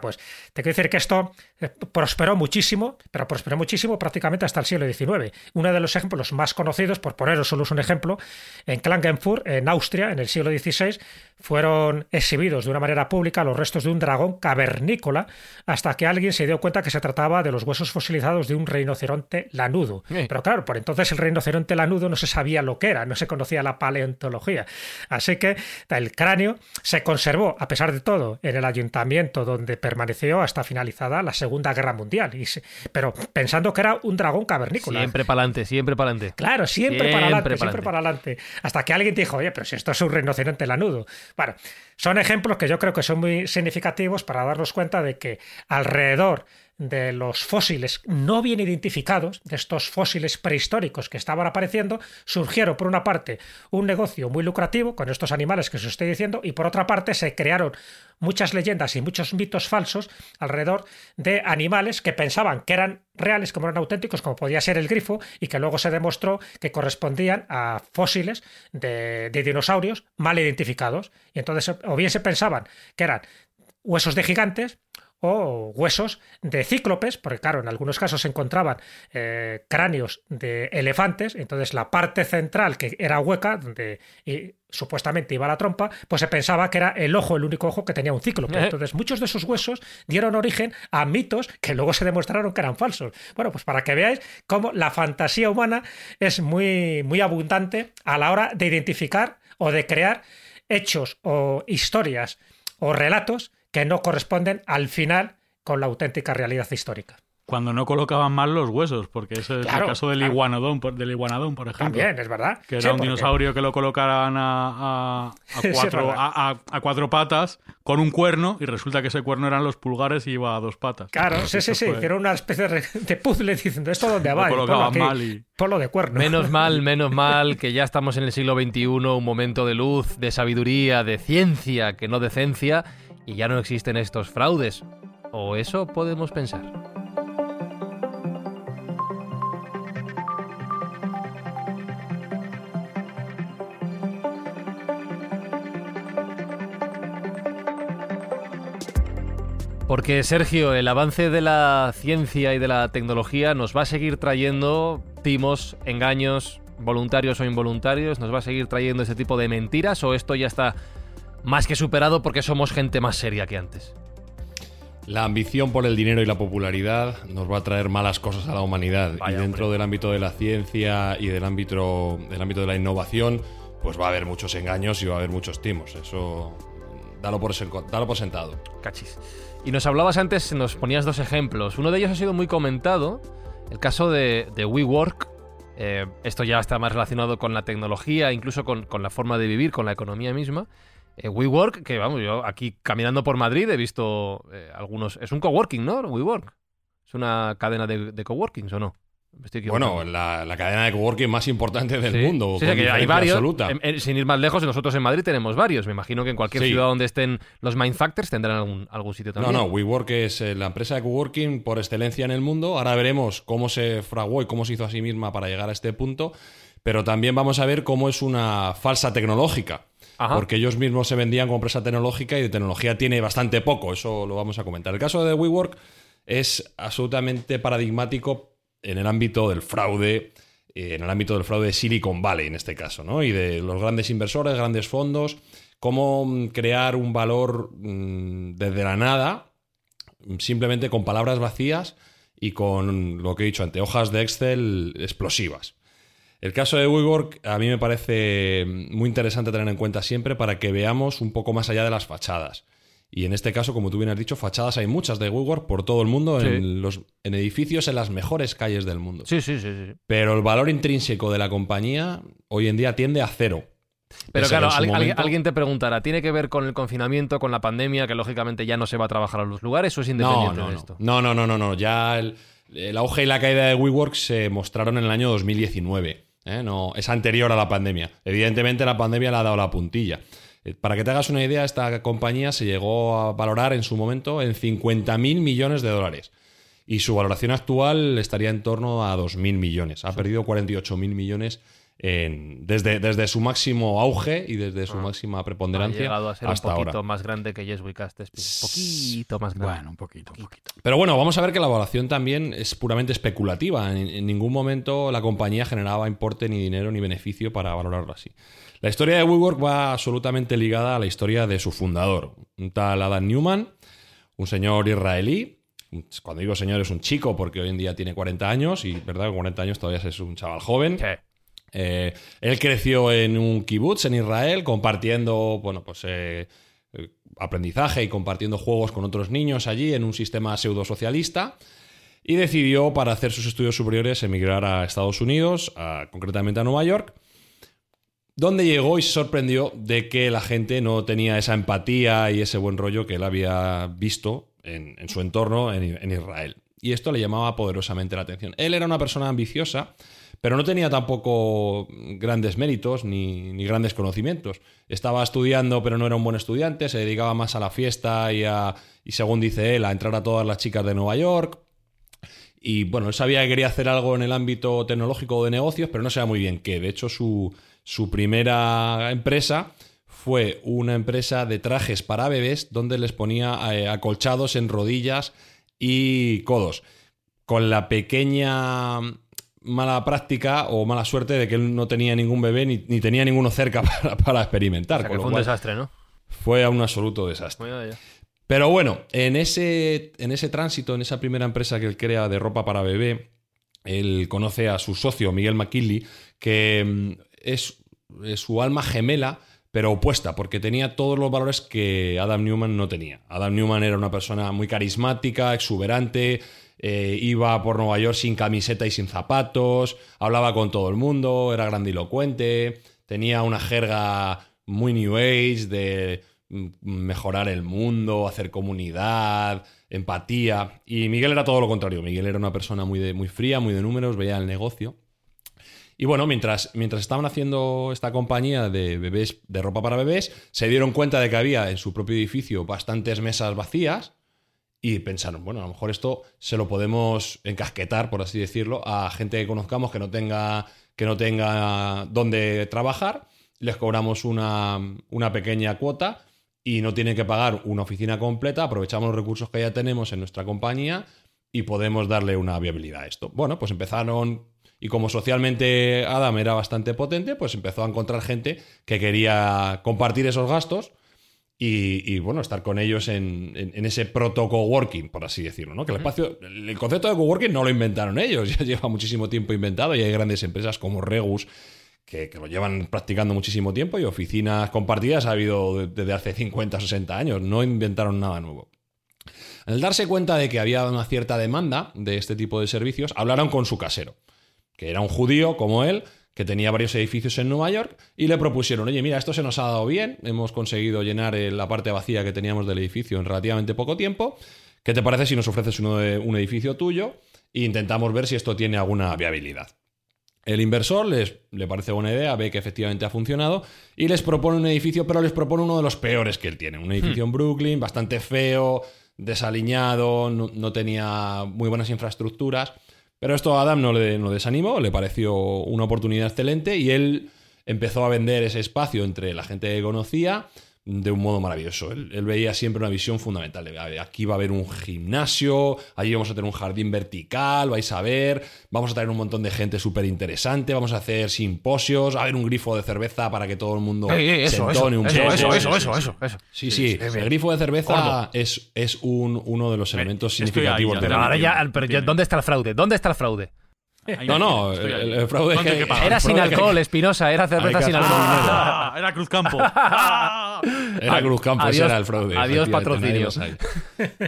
Pues te quiero decir que esto eh, prosperó muchísimo, pero prosperó muchísimo prácticamente hasta el siglo XIX. Uno de los ejemplos más conocidos, por poneros solo un ejemplo, en Klagenfurt, en Austria, en el siglo XVI, fueron exhibidos de una manera pública los restos de un dragón cavernícola hasta que alguien se dio cuenta que se trataba de los huesos fosilizados de un rinoceronte lanudo. Pero claro, por entonces el rinoceronte lanudo no se sabía lo que era, no se conocía la paleontología. Así que el cráneo se conservó, a pesar de todo, en el ayuntamiento donde permaneció hasta finalizada la Segunda Guerra Mundial. Y pero pensando que era un dragón cavernícola. Siempre para adelante, siempre para adelante. Claro, siempre, para adelante, siempre para adelante. Hasta que alguien dijo, oye, pero si esto es un rinoceronte lanudo. Bueno, son ejemplos que yo creo que son muy significativos para darnos cuenta de que alrededor de los fósiles no bien identificados, de estos fósiles prehistóricos que estaban apareciendo, surgieron por una parte un negocio muy lucrativo con estos animales que os estoy diciendo y por otra parte se crearon muchas leyendas y muchos mitos falsos alrededor de animales que pensaban que eran reales, como eran auténticos, como podía ser el grifo, y que luego se demostró que correspondían a fósiles de, de dinosaurios mal identificados. Y entonces o bien se pensaban que eran huesos de gigantes o huesos de cíclopes, porque claro, en algunos casos se encontraban eh, cráneos de elefantes, entonces la parte central que era hueca, donde supuestamente iba la trompa, pues se pensaba que era el ojo, el único ojo que tenía un cíclope. Eh. Entonces muchos de esos huesos dieron origen a mitos que luego se demostraron que eran falsos. Bueno, pues para que veáis cómo la fantasía humana es muy, muy abundante a la hora de identificar o de crear hechos o historias o relatos que no corresponden al final con la auténtica realidad histórica. Cuando no colocaban mal los huesos, porque ese es el caso del iguanodón, del iguanodón, por ejemplo. También, es verdad. Que era un dinosaurio que lo colocaran a, a, cuatro, patas con un cuerno y resulta que ese cuerno eran los pulgares y iba a dos patas. Claro, sí, sí, sí. Era una especie de puzzle diciendo esto dónde va. Lo colocaban mal y... Polo de cuerno. Menos mal, menos mal que ya estamos en el siglo XXI, un momento de luz, de sabiduría, de ciencia, que no de ciencia y ya no existen estos fraudes. O eso podemos pensar. Porque Sergio, el avance de la ciencia y de la tecnología nos va a seguir trayendo timos, engaños, voluntarios o involuntarios, nos va a seguir trayendo ese tipo de mentiras o esto ya está más que superado porque somos gente más seria que antes. La ambición por el dinero y la popularidad nos va a traer malas cosas a la humanidad. y dentro del ámbito de la ciencia y del ámbito, del ámbito de la innovación, pues va a haber muchos engaños y va a haber muchos timos. Eso dalo por, dalo por sentado. Cachis. Y nos hablabas antes, nos ponías dos ejemplos. Uno de ellos ha sido muy comentado, el caso de, de WeWork. Eh, esto ya está más relacionado con la tecnología, incluso con, con la forma de vivir, con la economía misma. Eh, WeWork, que vamos, yo aquí caminando por Madrid he visto eh, algunos. Es un coworking, ¿no? WeWork. Es una cadena de, de coworkings, ¿o no? bueno, la, cadena de coworking más importante del mundo. Sí, que hay varios. sin ir más lejos, nosotros en Madrid tenemos varios. Me imagino que en cualquier ciudad donde estén los Mindfactors tendrán algún, algún sitio también. No, no, WeWork es eh, la empresa de coworking por excelencia en el mundo. Ahora veremos cómo se fraguó y cómo se hizo a sí misma para llegar a este punto. Pero también vamos a ver cómo es una falsa tecnológica porque ellos mismos se vendían como empresa tecnológica y de tecnología tiene bastante poco, eso lo vamos a comentar. El caso de WeWork es absolutamente paradigmático en el ámbito del fraude, eh, en el ámbito del fraude de Silicon Valley en este caso, ¿no? Y de los grandes inversores, grandes fondos, cómo mm, crear un valor mm, desde la nada, simplemente con palabras vacías y con lo que he dicho ante hojas de Excel explosivas. El caso de WeWork a mí me parece muy interesante tener en cuenta siempre para que veamos un poco más allá de las fachadas. Y en este caso, como tú bien has dicho, fachadas hay muchas de WeWork por todo el mundo, en, los, en edificios en las mejores calles del mundo. Sí, sí, sí, sí. Pero el valor intrínseco de la compañía hoy en día tiende a cero. Pero claro, alguien te preguntará, ¿tiene que ver con el confinamiento, con la pandemia, que lógicamente ya no se va a trabajar a los lugares o es independiente no, no, de esto? No, no, no, no, no. Ya el, el auge y la caída de WeWork se mostraron en el año 2019. ¿Eh? no, es anterior a la pandemia. Evidentemente la pandemia le ha dado la puntilla. Eh, para que te hagas una idea, esta compañía se llegó a valorar en su momento en 50.000 millones de dólares. Y su valoración actual estaría en torno a 2.000 millones. Ha perdido 48.000 millones desde, desde su máximo auge y desde su ah. máxima preponderancia. Ha llegado a ser un poquito más grande que Yes We Cast. Un poquito más grande. Bueno, un poquito, un poquito. Pero bueno, vamos a ver que la evaluación también es puramente especulativa. En, ningún momento la compañía generaba importe, ni dinero, ni beneficio para valorarlo así. La historia de WeWork va absolutamente ligada a la historia de su fundador, un tal Adam Newman, un señor israelí. Cuando digo señor es un chico porque hoy en día tiene 40 años y, ¿verdad? Con 40 años todavía es un chaval joven. Eh, él creció en un kibutz en Israel, compartiendo, bueno, pues eh, aprendizaje y compartiendo juegos con otros niños allí en un sistema pseudo-socialista y decidió para hacer sus estudios superiores emigrar a Estados Unidos, concretamente a Nueva York, donde llegó y se sorprendió de que la gente no tenía esa empatía y ese buen rollo que él había visto en, su entorno en, Israel. Y esto le llamaba poderosamente la atención. Él era una persona ambiciosa, pero no tenía tampoco grandes méritos ni, ni, grandes conocimientos. Estaba estudiando, pero no era un buen estudiante, se dedicaba más a la fiesta y, a, y según dice él, a entrar a todas las chicas de Nueva York. Y bueno, él sabía que quería hacer algo en el ámbito tecnológico de negocios, pero no sabía muy bien qué. De hecho, su, su primera empresa fue una empresa de trajes para bebés donde les ponía eh, acolchados en rodillas y codos. Con la pequeña mala práctica o mala suerte de que él no tenía ningún bebé ni, tenía ninguno cerca para, experimentar. fue un desastre, ¿no? Fue un absoluto desastre. Pero bueno, en ese, en ese tránsito, en esa primera empresa que él crea de ropa para bebé, él conoce a su socio, Miguel McKinley, que mm, es, su alma gemela, pero opuesta, porque tenía todos los valores que Adam Newman no tenía. Adam Newman era una persona muy carismática, exuberante, eh, iba por Nueva York sin camiseta y sin zapatos, hablaba con todo el mundo, era grandilocuente, tenía una jerga muy New Age de mm, mejorar el mundo, hacer comunidad, empatía. Y Miguel era todo lo contrario. Miguel era una persona muy, de, muy fría, muy de números, veía el negocio. Y bueno, mientras, mientras estaban haciendo esta compañía de bebés, de ropa para bebés, se dieron cuenta de que había en su propio edificio bastantes mesas vacías y pensaron, bueno, a lo mejor esto se lo podemos encasquetar, por así decirlo, a gente que conozcamos que no tenga, que no tenga dónde trabajar, les cobramos una, una pequeña cuota y no tienen que pagar una oficina completa, aprovechamos los recursos que ya tenemos en nuestra compañía y podemos darle una viabilidad a esto. Bueno, pues empezaron y como socialmente Adam era bastante potente, pues empezó a encontrar gente que quería compartir esos gastos y, bueno, estar con ellos en, ese proto coworking, por así decirlo, ¿no? Que el espacio, el concepto de coworking no lo inventaron ellos, ya lleva muchísimo tiempo inventado y hay grandes empresas como Regus que, lo llevan practicando muchísimo tiempo y oficinas compartidas ha habido desde hace 50 o 60 años, no inventaron nada nuevo. Al darse cuenta de que había una cierta demanda de este tipo de servicios, hablaron con su casero que era un judío como él, que tenía varios edificios en Nueva York, y le propusieron, oye, mira, esto se nos ha dado bien, hemos conseguido llenar eh, la parte vacía que teníamos del edificio en relativamente poco tiempo, ¿qué te parece si nos ofreces uno de, un edificio tuyo e intentamos ver si esto tiene alguna viabilidad? El inversor les, le parece buena idea, ve que efectivamente ha funcionado y les propone un edificio, pero les propone uno de los peores que él tiene. Un edificio hmm. en Brooklyn, bastante feo, desaliñado, no tenía muy buenas infraestructuras. Pero esto a Adam no le, no desanimó, le pareció una oportunidad excelente y él empezó a vender ese espacio entre la gente que conocía de un modo maravilloso. Él, veía siempre una visión fundamental. Aquí va a haber un gimnasio, allí vamos a tener un jardín vertical, vais a ver, vamos a traer un montón de gente súper interesante, vamos a hacer simposios, a haber un grifo de cerveza para que todo el mundo se entone un poco. Eso, eso, eso, eso, eso, Sí, sí, el grifo de cerveza es, es un, uno de los elementos significativos de la ahora pero ¿dónde está el fraude? ¿Dónde está el fraude? No, no, el, fraude que, Era sin alcohol, Espinosa, era cerveza sin alcohol. Ah, era Cruzcampo. era Cruzcampo, ese era el fraude. Adiós, patrocinio.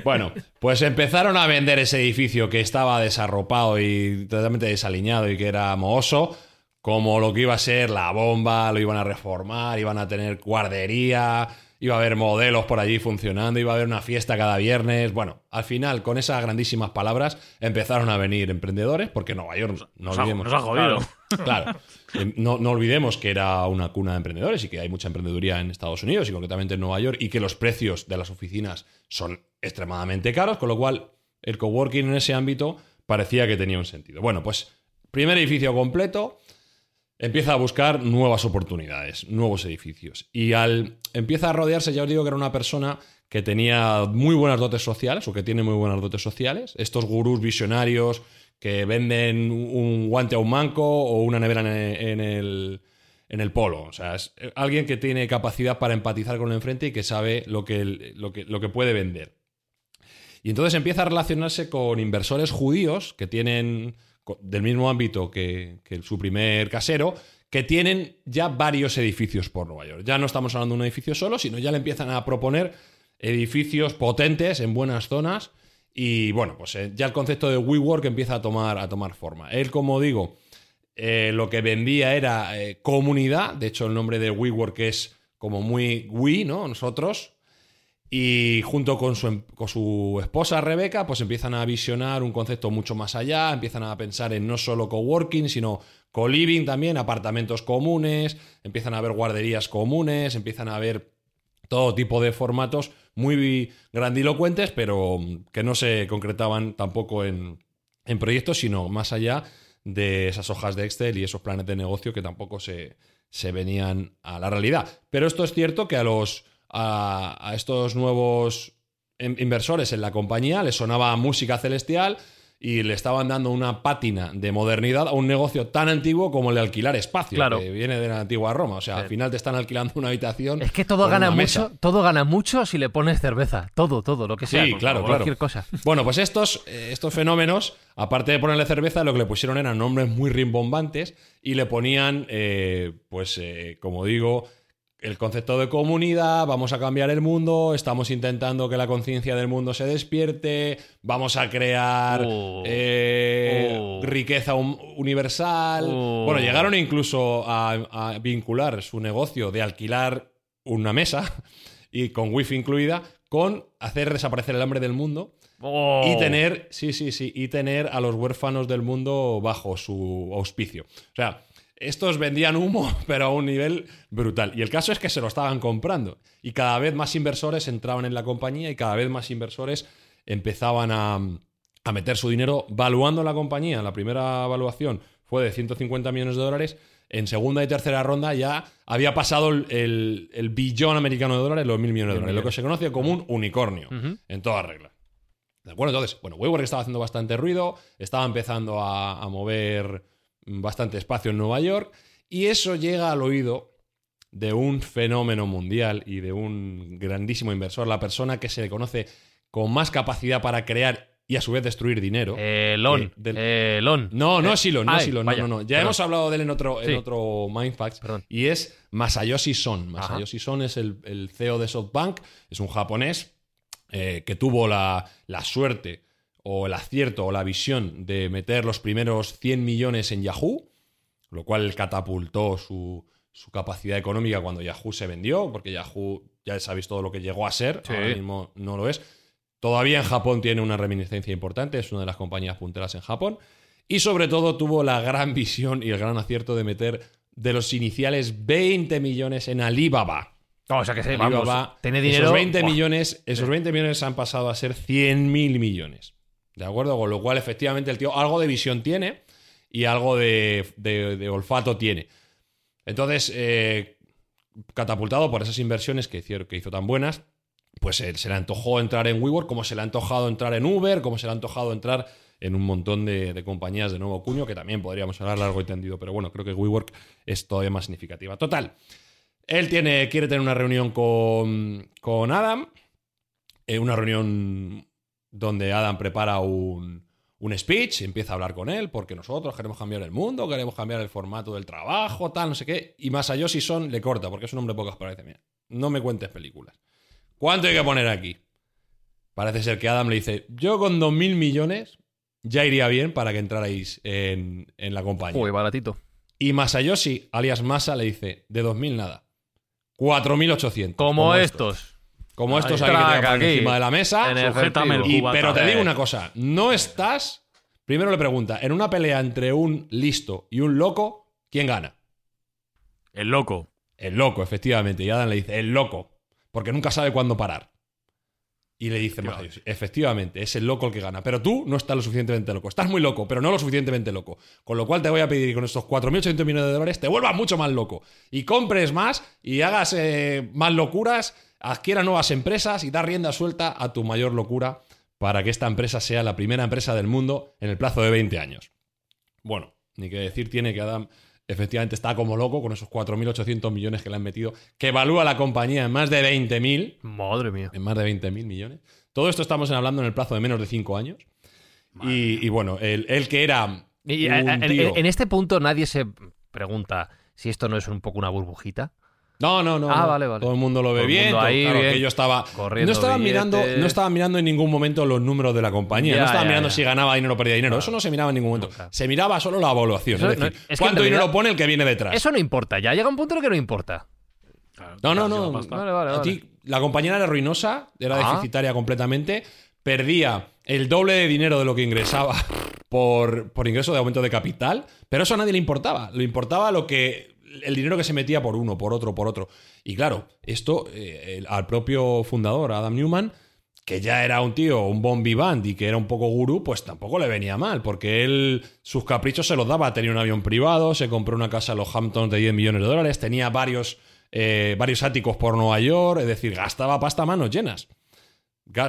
Bueno, pues empezaron a vender ese edificio que estaba desarropado y totalmente desaliñado y que era mohoso, como lo que iba a ser la bomba, lo iban a reformar, iban a tener guardería, iba a haber modelos por allí funcionando, iba a haber una fiesta cada viernes. Bueno, al final, con esas grandísimas palabras, empezaron a venir emprendedores, porque Nueva York, no olvidemos. Nos ha jodido. Claro. Em, no, olvidemos que era una cuna de emprendedores y que hay mucha emprendeduría en Estados Unidos y concretamente en Nueva York y que los precios de las oficinas son extremadamente caros, con lo cual el coworking en ese ámbito parecía que tenía un sentido. Bueno, pues primer edificio completo, empieza a buscar nuevas oportunidades, nuevos edificios. Y al empieza a rodearse, ya os digo que era una persona que tenía muy buenas dotes sociales o que tiene muy buenas dotes sociales. Estos gurús visionarios que venden un guante a un manco o una nevera en el, en el polo. O sea, es alguien que tiene capacidad para empatizar con el enfrente y que sabe lo que, lo que, lo que puede vender. Y entonces empieza a relacionarse con inversores judíos que tienen del mismo ámbito que, su primer casero, que tienen ya varios edificios por Nueva York. Ya no estamos hablando de un edificio solo, sino ya le empiezan a proponer edificios potentes en buenas zonas. Y bueno, pues eh, ya el concepto de WeWork empieza a tomar, a tomar forma. Él, como digo, eh, lo que vendía era eh, comunidad. De hecho, el nombre de WeWork es como muy we, ¿no? Nosotros. Y junto con su, em, con su, esposa Rebeca, pues empiezan a visionar un concepto mucho más allá, empiezan a pensar en no solo coworking, sino co-living también, apartamentos comunes, empiezan a ver guarderías comunes, empiezan a ver todo tipo de formatos muy grandilocuentes, pero que no se concretaban tampoco en, en proyectos, sino más allá de esas hojas de Excel y esos planes de negocio que tampoco se, se venían a la realidad. Pero esto es cierto que a los a, estos nuevos inversores en la compañía les sonaba música celestial y le estaban dando una pátina de modernidad a un negocio tan antiguo como el de alquilar espacio, que viene de la antigua Roma. O sea, al final te están alquilando una habitación. Es que todo gana mucho, todo gana mucho si le pones cerveza. Todo, todo, lo que sea. Sí, claro, cualquier cosa. Bueno, pues estos, eh, estos fenómenos, aparte de ponerle cerveza, lo que le pusieron eran nombres muy rimbombantes y le ponían, eh, pues, eh, como digo, el concepto de comunidad, vamos a cambiar el mundo, estamos intentando que la conciencia del mundo se despierte, vamos a crear oh. Eh, oh. riqueza universal. Oh. Bueno, llegaron incluso a, vincular su negocio de alquilar una mesa y con wifi incluida con hacer desaparecer el hambre del mundo. Y tener, sí, sí, sí, y tener a los huérfanos del mundo bajo su auspicio. O sea, estos vendían humo, pero a un nivel brutal. Y el caso es que se lo estaban comprando. Y cada vez más inversores entraban en la compañía y cada vez más inversores empezaban a, meter su dinero valuando la compañía. La primera evaluación fue de 150 millones de dólares. En segunda y tercera ronda ya había pasado el, billón americano de dólares, los mil millones de dólares, lo que se conoce como un unicornio, en toda regla. ¿De acuerdo? Entonces, bueno, WeWork estaba haciendo bastante ruido, estaba empezando a mover bastante espacio en Nueva York, y eso llega al oído de un fenómeno mundial y de un grandísimo inversor, la persona que se le conoce con más capacidad para crear y a su vez destruir dinero. Elon. Eh, Elon. No, no es Elon, no es Elon, no, no, Ya hemos hablado de él en otro, en otro Mindfacts. Y es Masayoshi Son. Masayoshi Son es el, CEO de SoftBank, es un japonés eh, que tuvo la, la suerte o el acierto o la visión de meter los primeros 100 millones en Yahoo, lo cual catapultó su, capacidad económica cuando Yahoo se vendió, porque Yahoo ya sabéis todo lo que llegó a ser, ahora mismo no lo es. Todavía en Japón tiene una reminiscencia importante, es una de las compañías punteras en Japón. Y sobre todo tuvo la gran visión y el gran acierto de meter de los iniciales 20 millones en Alibaba. o sea que se, Alibaba, tiene dinero. Esos 20 millones, esos 20 millones han pasado a ser 100 mil millones. ¿De acuerdo? Con lo cual, efectivamente, el tío algo de visión tiene y algo de, olfato tiene. Entonces, eh, catapultado por esas inversiones que hizo, que hizo tan buenas, pues se le antojó entrar en WeWork, como se le ha antojado entrar en Uber, como se le ha antojado entrar en un montón de, compañías de nuevo cuño, que también podríamos hablar largo y tendido, pero bueno, creo que WeWork es todavía más significativa. Total, él tiene, quiere tener una reunión con, con Adam, eh, una reunión donde Adam prepara un, un speech, empieza a hablar con él, porque nosotros queremos cambiar el mundo, queremos cambiar el formato del trabajo, tal, no sé qué. Y Masayoshi Son le corta, porque es un hombre de pocas palabras. Mira, no me cuentes películas. ¿Cuánto hay que poner aquí? Parece ser que Adam le dice, yo con 2.000 millones ya iría bien para que entrarais en, en la compañía. Uy, baratito. Y Masayoshi, alias Masa, le dice, de 2.000 nada. 4.800. Como, como estos. Como estos hay que encima de la mesa. pero te digo una cosa, no estás. Primero le pregunta, en una pelea entre un listo y un loco, ¿quién gana? El loco. El loco, efectivamente. Y Adam le dice, el loco. Porque nunca sabe cuándo parar. Y le dice, efectivamente, es el loco el que gana. Pero tú no estás lo suficientemente loco. Estás muy loco, pero no lo suficientemente loco. Con lo cual te voy a pedir que con estos 4.800 millones de dólares te vuelvas mucho más loco. Y compres más y hagas eh, más locuras adquiera nuevas empresas y da rienda suelta a tu mayor locura para que esta empresa sea la primera empresa del mundo en el plazo de 20 años. Bueno, ni que decir tiene que Adam efectivamente está como loco con esos 4.800 millones que le han metido, que evalúa la compañía en más de 20.000. Madre mía. En más de 20.000 millones. Todo esto estamos hablando en el plazo de menos de 5 años. Y, bueno, el, que era... en este punto nadie se pregunta si esto no es un poco una burbujita. No, no, no. Ah, no. vale, vale. Todo el mundo lo ve Todo el bien. mundo todo- ahí, claro, bien, que yo estaba. corriendo no estaba mirando, no estaba mirando en ningún momento los números de la compañía. Ya, no estaba ya, mirando ya. si ganaba dinero o perdía dinero. Eso no se miraba en ningún momento. Se miraba solo la evaluación. Eso es no- decir, es cuánto realidad- dinero pone el que viene detrás. Eso no importa, ya llega un punto en el que no importa. No, no, Claro, no. basta. Vale, vale, A ti, la compañía era ruinosa, era Ah. deficitaria completamente, perdía el doble de dinero de lo que ingresaba por, por ingreso de aumento de capital, pero eso a nadie le importaba. Le importaba lo que el dinero que se metía por uno, por otro, por otro. Y claro, esto eh, el- al propio fundador, Adam Newman, que ya era un tío, un bon y que era un poco gurú, pues tampoco le venía mal, porque él sus caprichos se los daba. Tenía un avión privado, se compró una casa en los Hamptons de 10 millones de dólares, tenía varios, eh, varios áticos por Nueva York, es decir, gastaba pasta a manos llenas.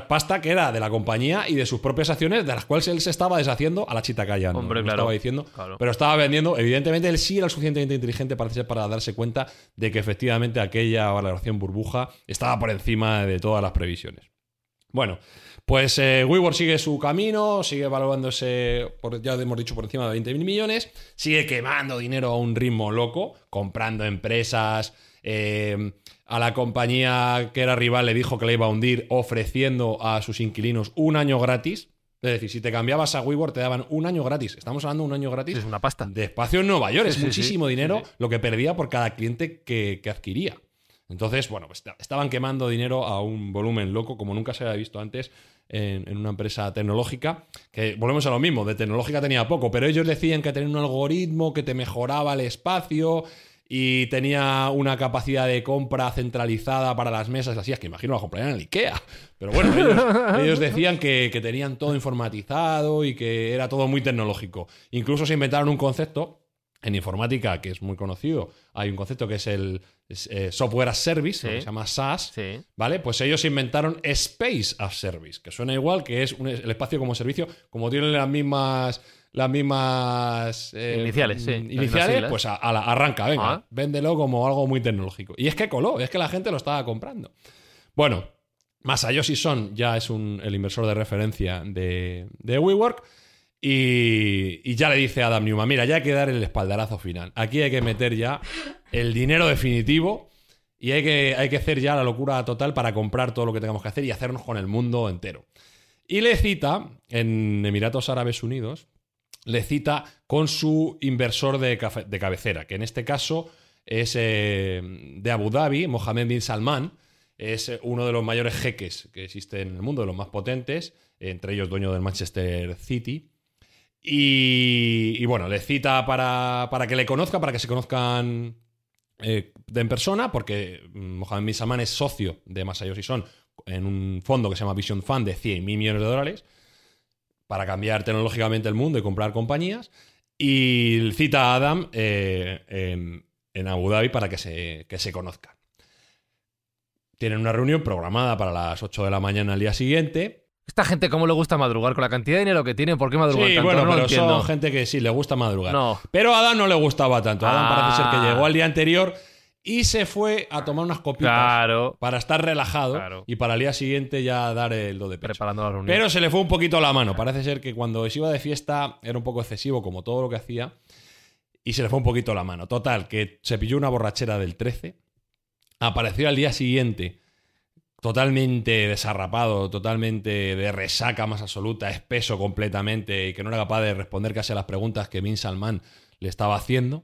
Pasta que era de la compañía y de sus propias acciones, de las cuales él se estaba deshaciendo a la chita callando. Hombre, claro. estaba diciendo, Claro. pero estaba vendiendo. Evidentemente, él sí era lo suficientemente inteligente parece ser, para darse cuenta de que efectivamente aquella valoración burbuja estaba por encima de todas las previsiones. Bueno, pues eh, WeWork sigue su camino, sigue evaluándose, por, ya hemos dicho, por encima de 20 mil millones, sigue quemando dinero a un ritmo loco, comprando empresas. Eh, a la compañía que era rival le dijo que la iba a hundir, ofreciendo a sus inquilinos un año gratis. Es decir, si te cambiabas a WeWork te daban un año gratis. Estamos hablando de un año gratis Es una pasta. de espacio en Nueva York. Sí, es sí, muchísimo sí. dinero lo que perdía por cada cliente que, que adquiría. Entonces, bueno, pues estaban quemando dinero a un volumen loco como nunca se había visto antes en, en una empresa tecnológica. Que volvemos a lo mismo, de tecnológica tenía poco, pero ellos decían que tenía un algoritmo que te mejoraba el espacio y tenía una capacidad de compra centralizada para las mesas, así es que imagino la comprarían en el IKEA. Pero bueno, ellos, ellos decían que, que tenían todo informatizado y que era todo muy tecnológico. Incluso se inventaron un concepto en informática que es muy conocido. Hay un concepto que es el es, eh, software as service, Sí. que se llama SaaS. Sí. ¿Vale? Pues ellos inventaron Space as Service, que suena igual, que es un- el espacio como servicio, como tienen las mismas. Las mismas eh, Iniciales, sí, mm, las mismas Iniciales, siglas. pues a- a la- arranca, venga, Ah. véndelo como algo muy tecnológico. Y es que coló, es que la gente lo estaba comprando. Bueno, Masayoshi Son ya es un- el inversor de referencia de, de WeWork. Y, y ya le dice a Adam Newman, mira, ya hay que dar el espaldarazo final. Aquí hay que meter ya el dinero definitivo y hay que, hay que hacer ya la locura total para comprar todo lo que tengamos que hacer y hacernos con el mundo entero. Y le cita, en Emiratos Árabes Unidos, le cita con su inversor de, cabecera, que en este caso es eh, de Abu Dhabi, Mohammed bin Salman, es eh, uno de los mayores jeques que existen en el mundo, de los más potentes, entre ellos dueño del Manchester City. Y, bueno, le cita para, para que le conozca, para que se conozcan eh, en persona, porque mm, Mohamed bin Salman es socio de Masayoshi Son en un fondo que se llama Vision Fund de 100 mil millones de dólares para cambiar tecnológicamente el mundo y comprar compañías. Y cita a Adam eh, en, en Abu Dhabi para que se, que se conozcan. Tienen una reunión programada para las 8 de la mañana al día siguiente. Esta gente, ¿cómo le gusta madrugar? Con la cantidad de dinero que tienen, ¿por qué madrugan Sí, tanto? bueno, no lo pero entiendo. son gente que sí le gusta madrugar. No. Pero a Adam no le gustaba tanto. Adam Ah. parece ser que llegó al día anterior y se fue a tomar unas copitas Claro. para estar relajado Claro. y para el día siguiente ya dar el do de pecho. Preparando la reunión. Pero se le fue un poquito la mano. Parece ser que cuando se iba de fiesta era un poco excesivo, como todo lo que hacía. Y se le fue un poquito la mano. Total, que se pilló una borrachera del 13. Apareció al día siguiente totalmente desarrapado, totalmente de resaca más absoluta, espeso completamente y que no era capaz de responder casi a las preguntas que Bin Salman le estaba haciendo.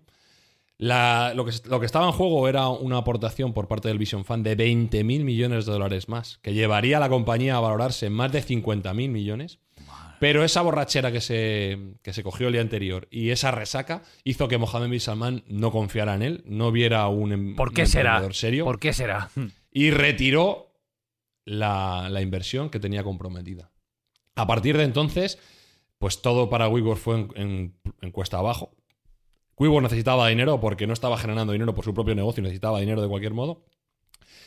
La- lo, que, lo que estaba en juego era una aportación por parte del Vision Fund de 20 mil millones de dólares más, que llevaría a la compañía a valorarse en más de 50 mil millones. Pero esa borrachera que se, que se cogió el día anterior y esa resaca hizo que Mohamed Bin Salman no confiara en él, no viera un, em- ¿Por qué un será? emprendedor serio ¿Por qué será? y retiró la, la inversión que tenía comprometida. A partir de entonces, pues todo para WeWork fue en, en- en cuesta abajo. WeWork necesitaba dinero porque no estaba generando dinero por su propio negocio, necesitaba dinero de cualquier modo.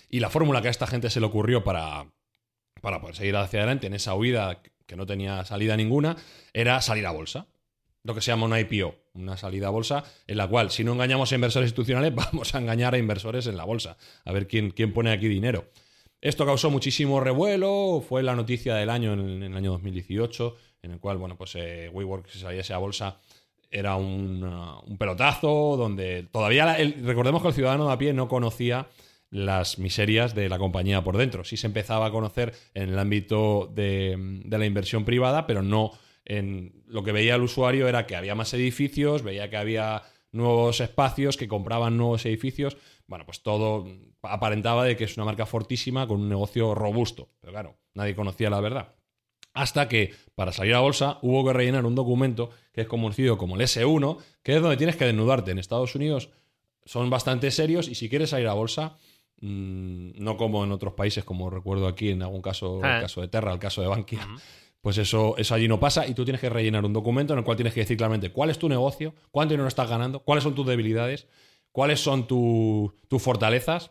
Y la fórmula que a esta gente se le ocurrió para, para poder seguir hacia adelante en esa huida que no tenía salida ninguna era salir a bolsa. Lo que se llama una IPO, una salida a bolsa, en la cual si no engañamos a inversores institucionales, vamos a engañar a inversores en la bolsa. A ver quién, quién pone aquí dinero. Esto causó muchísimo revuelo, fue la noticia del año en, en el año 2018, en el cual, bueno, pues eh, WeWork se saliese a bolsa era un, pelotazo, donde todavía, recordemos que el ciudadano de a pie no conocía las miserias de la compañía por dentro. Sí se empezaba a conocer en el ámbito de la inversión privada, pero no en lo que veía el usuario era que había más edificios, veía que había nuevos espacios, que compraban nuevos edificios. Bueno, pues todo aparentaba de que es una marca fortísima con un negocio robusto. Pero claro, nadie conocía la verdad. Hasta que para salir a bolsa hubo que rellenar un documento que es conocido como el S1, que es donde tienes que desnudarte. En Estados Unidos son bastante serios y si quieres salir a bolsa, mm, no como en otros países, como recuerdo aquí en algún caso, Ah. el caso de Terra, el caso de Bankia, pues eso, eso allí no pasa y tú tienes que rellenar un documento en el cual tienes que decir claramente cuál es tu negocio, cuánto dinero estás ganando, cuáles son tus debilidades, cuáles son tu- tus fortalezas.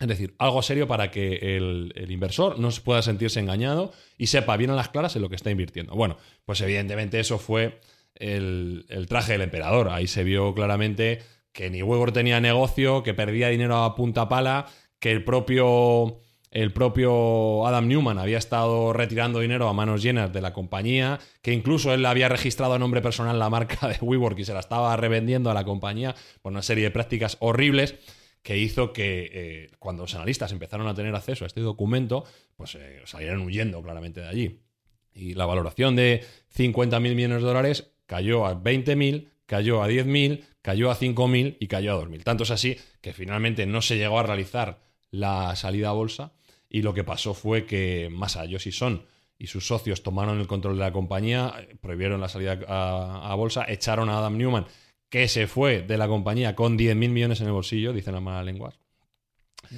Es decir, algo serio para que el, inversor no pueda sentirse engañado y sepa bien a las claras en lo que está invirtiendo. Bueno, pues evidentemente eso fue el, traje del emperador. Ahí se vio claramente que ni Weber tenía negocio, que perdía dinero a punta pala, que el propio, el propio Adam Newman había estado retirando dinero a manos llenas de la compañía, que incluso él había registrado a nombre personal la marca de WeWork y se la estaba revendiendo a la compañía por una serie de prácticas horribles que hizo que eh, cuando los analistas empezaron a tener acceso a este documento, pues eh, salieran huyendo claramente de allí. Y la valoración de 50.000 millones de dólares cayó a 20.000, cayó a 10.000, cayó a 5.000 y cayó a 2.000. Tanto es así que finalmente no se llegó a realizar la salida a bolsa y lo que pasó fue que Masa Yoshi y sus socios tomaron el control de la compañía, eh, prohibieron la salida a bolsa, echaron a Adam Newman, que se fue de la compañía con 10.000 millones en el bolsillo, dicen las malas lenguas.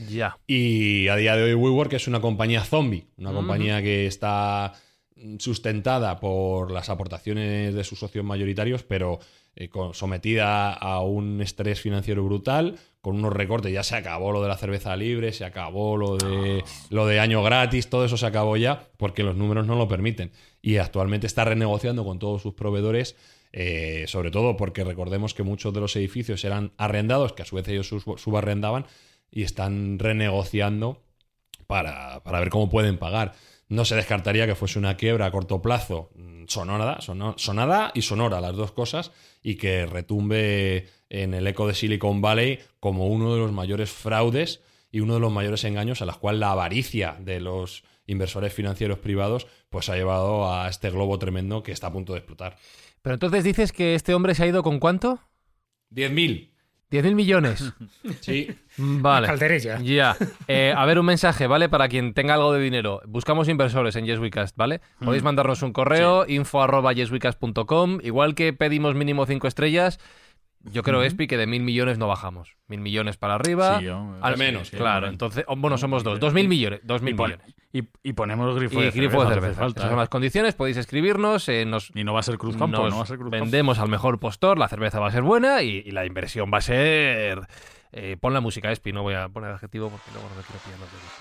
Ya. Y a día de hoy WeWork es una compañía zombie, una compañía que está sustentada por las aportaciones de sus socios mayoritarios, pero eh, con- sometida a un estrés financiero brutal, con unos recortes. Ya se acabó lo de la cerveza libre, se acabó lo de, lo de año gratis, todo eso se acabó ya porque los números no lo permiten. Y actualmente está renegociando con todos sus proveedores. Eh, sobre todo porque recordemos que muchos de los edificios eran arrendados, que a su vez ellos sub- subarrendaban, y están renegociando para, para ver cómo pueden pagar. No se descartaría que fuese una quiebra a corto plazo mm, sonora, sono- sonada y sonora, las dos cosas, y que retumbe en el eco de Silicon Valley como uno de los mayores fraudes y uno de los mayores engaños a las cuales la avaricia de los inversores financieros privados pues ha llevado a este globo tremendo que está a punto de explotar. Pero entonces dices que este hombre se ha ido con cuánto? 10.000. 10.000 millones. Sí. Vale. Calderilla. Ya. Eh, a ver, un mensaje, ¿vale? Para quien tenga algo de dinero. Buscamos inversores en YesWeCast, ¿vale? Podéis mandarnos un correo, info arroba yeswecast.com. Igual que pedimos mínimo 5 estrellas, yo creo, Espi, que de mil millones no bajamos. Mil millones para arriba. Sí, yo- al menos, sí, Claro, entonces, oh, bueno, somos dos. Dos mil millones. Dos mil Y, millones. y, y ponemos grifo Y de grifo de cerveza, cerveza. hace falta, Esas son las condiciones. Podéis escribirnos. eh, nos Y no va a ser Cruz Campo, no va a ser Cruz Campo. vendemos al mejor postor, la cerveza va a ser buena y, y la inversión va a ser... eh, pon la música, Espi, no voy a poner adjetivo porque luego no me quiero pillar los dedos.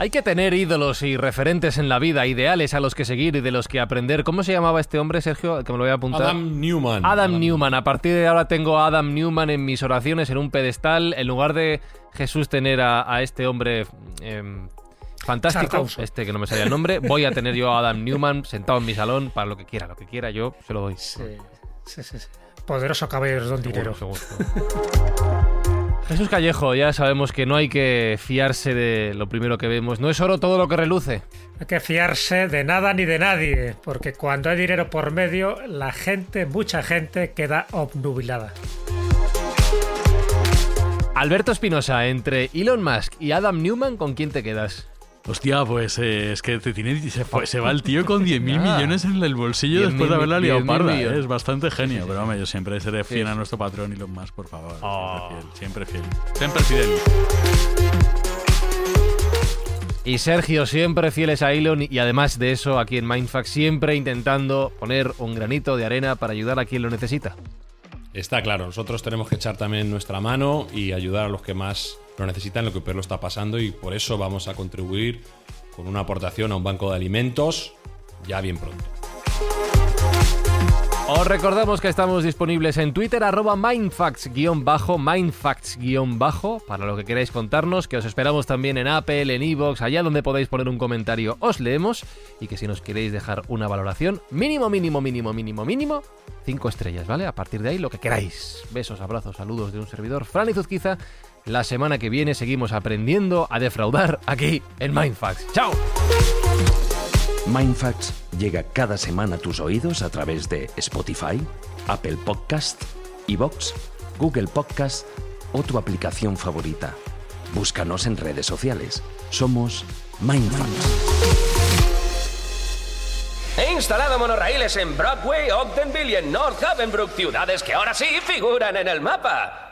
Hay que tener ídolos y referentes en la vida, ideales a los que seguir y de los que aprender. ¿Cómo se llamaba este hombre, Sergio? Que me lo voy a apuntar. Adam Newman. Adam Newman. A partir de ahora tengo a Adam Newman en mis oraciones en un pedestal. En lugar de Jesús tener a, a este hombre em, fantástico, Sarcauso. este que no me salía el nombre, voy a tener yo a Adam Newman sentado en mi salón para lo que quiera, lo que quiera yo se lo doy. Sí, sí, sí, sí. Poderoso caballero don dinero. Seguro, seguro. Jesús Callejo, ya sabemos que no hay que fiarse de lo primero que vemos. No es oro todo lo que reluce. No hay que fiarse de nada ni de nadie, porque cuando hay dinero por medio, la gente, mucha gente, queda obnubilada. Alberto Espinosa, entre Elon Musk y Adam Newman, ¿con quién te quedas? Hostia, pues eh, es que te tiene, se, fue- se va el tío con 10.000 Ah. millones en el bolsillo 10.000 después de haberla liado 10.000 parda. eh, Es bastante genio, pero hombre, yo siempre seré fiel Sí. a nuestro patrón Elon Musk, por favor. Oh. Siempre fiel, siempre fiel. Siempre fidel. Y Sergio, siempre fieles a Elon y además de eso, aquí en Mindfuck, siempre intentando poner un granito de arena para ayudar a quien lo necesita. Está claro, nosotros tenemos que echar también nuestra mano y ayudar a los que más lo necesitan, lo que peor lo está pasando y por eso vamos a contribuir con una aportación a un banco de alimentos ya bien pronto. Os recordamos que estamos disponibles en Twitter, arroba mindfacts-bajo, mindfacts-bajo, para lo que queráis contarnos, que os esperamos también en Apple, en Evox, allá donde podáis poner un comentario, os leemos, y que si nos queréis dejar una valoración, mínimo, mínimo, mínimo, mínimo, mínimo, cinco estrellas, ¿vale? A partir de ahí, lo que queráis. Besos, abrazos, saludos de un servidor, Fran Zuzquiza. La semana que viene seguimos aprendiendo a defraudar aquí en Mindfacts. ¡Chao! Mindfacts llega cada semana a tus oídos a través de Spotify, Apple Podcast, Evox, Google Podcast o tu aplicación favorita. Búscanos en redes sociales. Somos Mindfacts. He instalado monorraíles en Broadway, Ogdenville y en North Havenbrook, ciudades que ahora sí figuran en el mapa.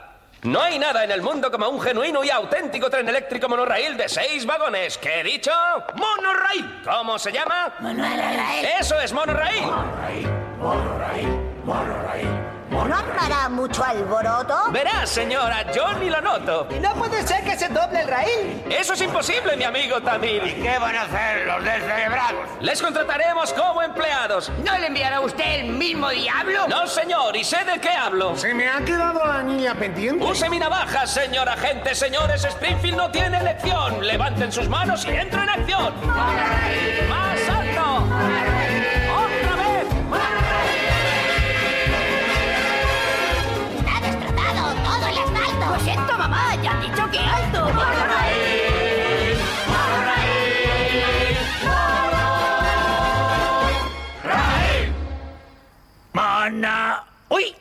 No hay nada en el mundo como un genuino y auténtico tren eléctrico monorraíl de seis vagones. ¿Qué he dicho? ¡Monorraíl! ¿Cómo se llama? Monorraíl. ¡Eso es monorraíl! Monorraíl, monorraíl, monorraíl. ¿No hará mucho alboroto? Verás, señora, yo ni lo noto. Y no puede ser que se doble el raíl. Eso es imposible, mi amigo Tamil. ¿Y qué van a hacer los descerebrados? Les contrataremos como empleados. ¿No le enviará usted el mismo diablo? No, señor, y sé de qué hablo. Se me ha quedado la niña pendiente. Use mi navaja, señor agente. Señores, Springfield no tiene elección. Levanten sus manos y entro en acción. ¡Más alto! ¡Otra vez! ¡Ha Lo siento, mamá, ya han dicho que alto. ¡Monorraíl! ¡Monorraíl! ¡Mana! ¡Uy!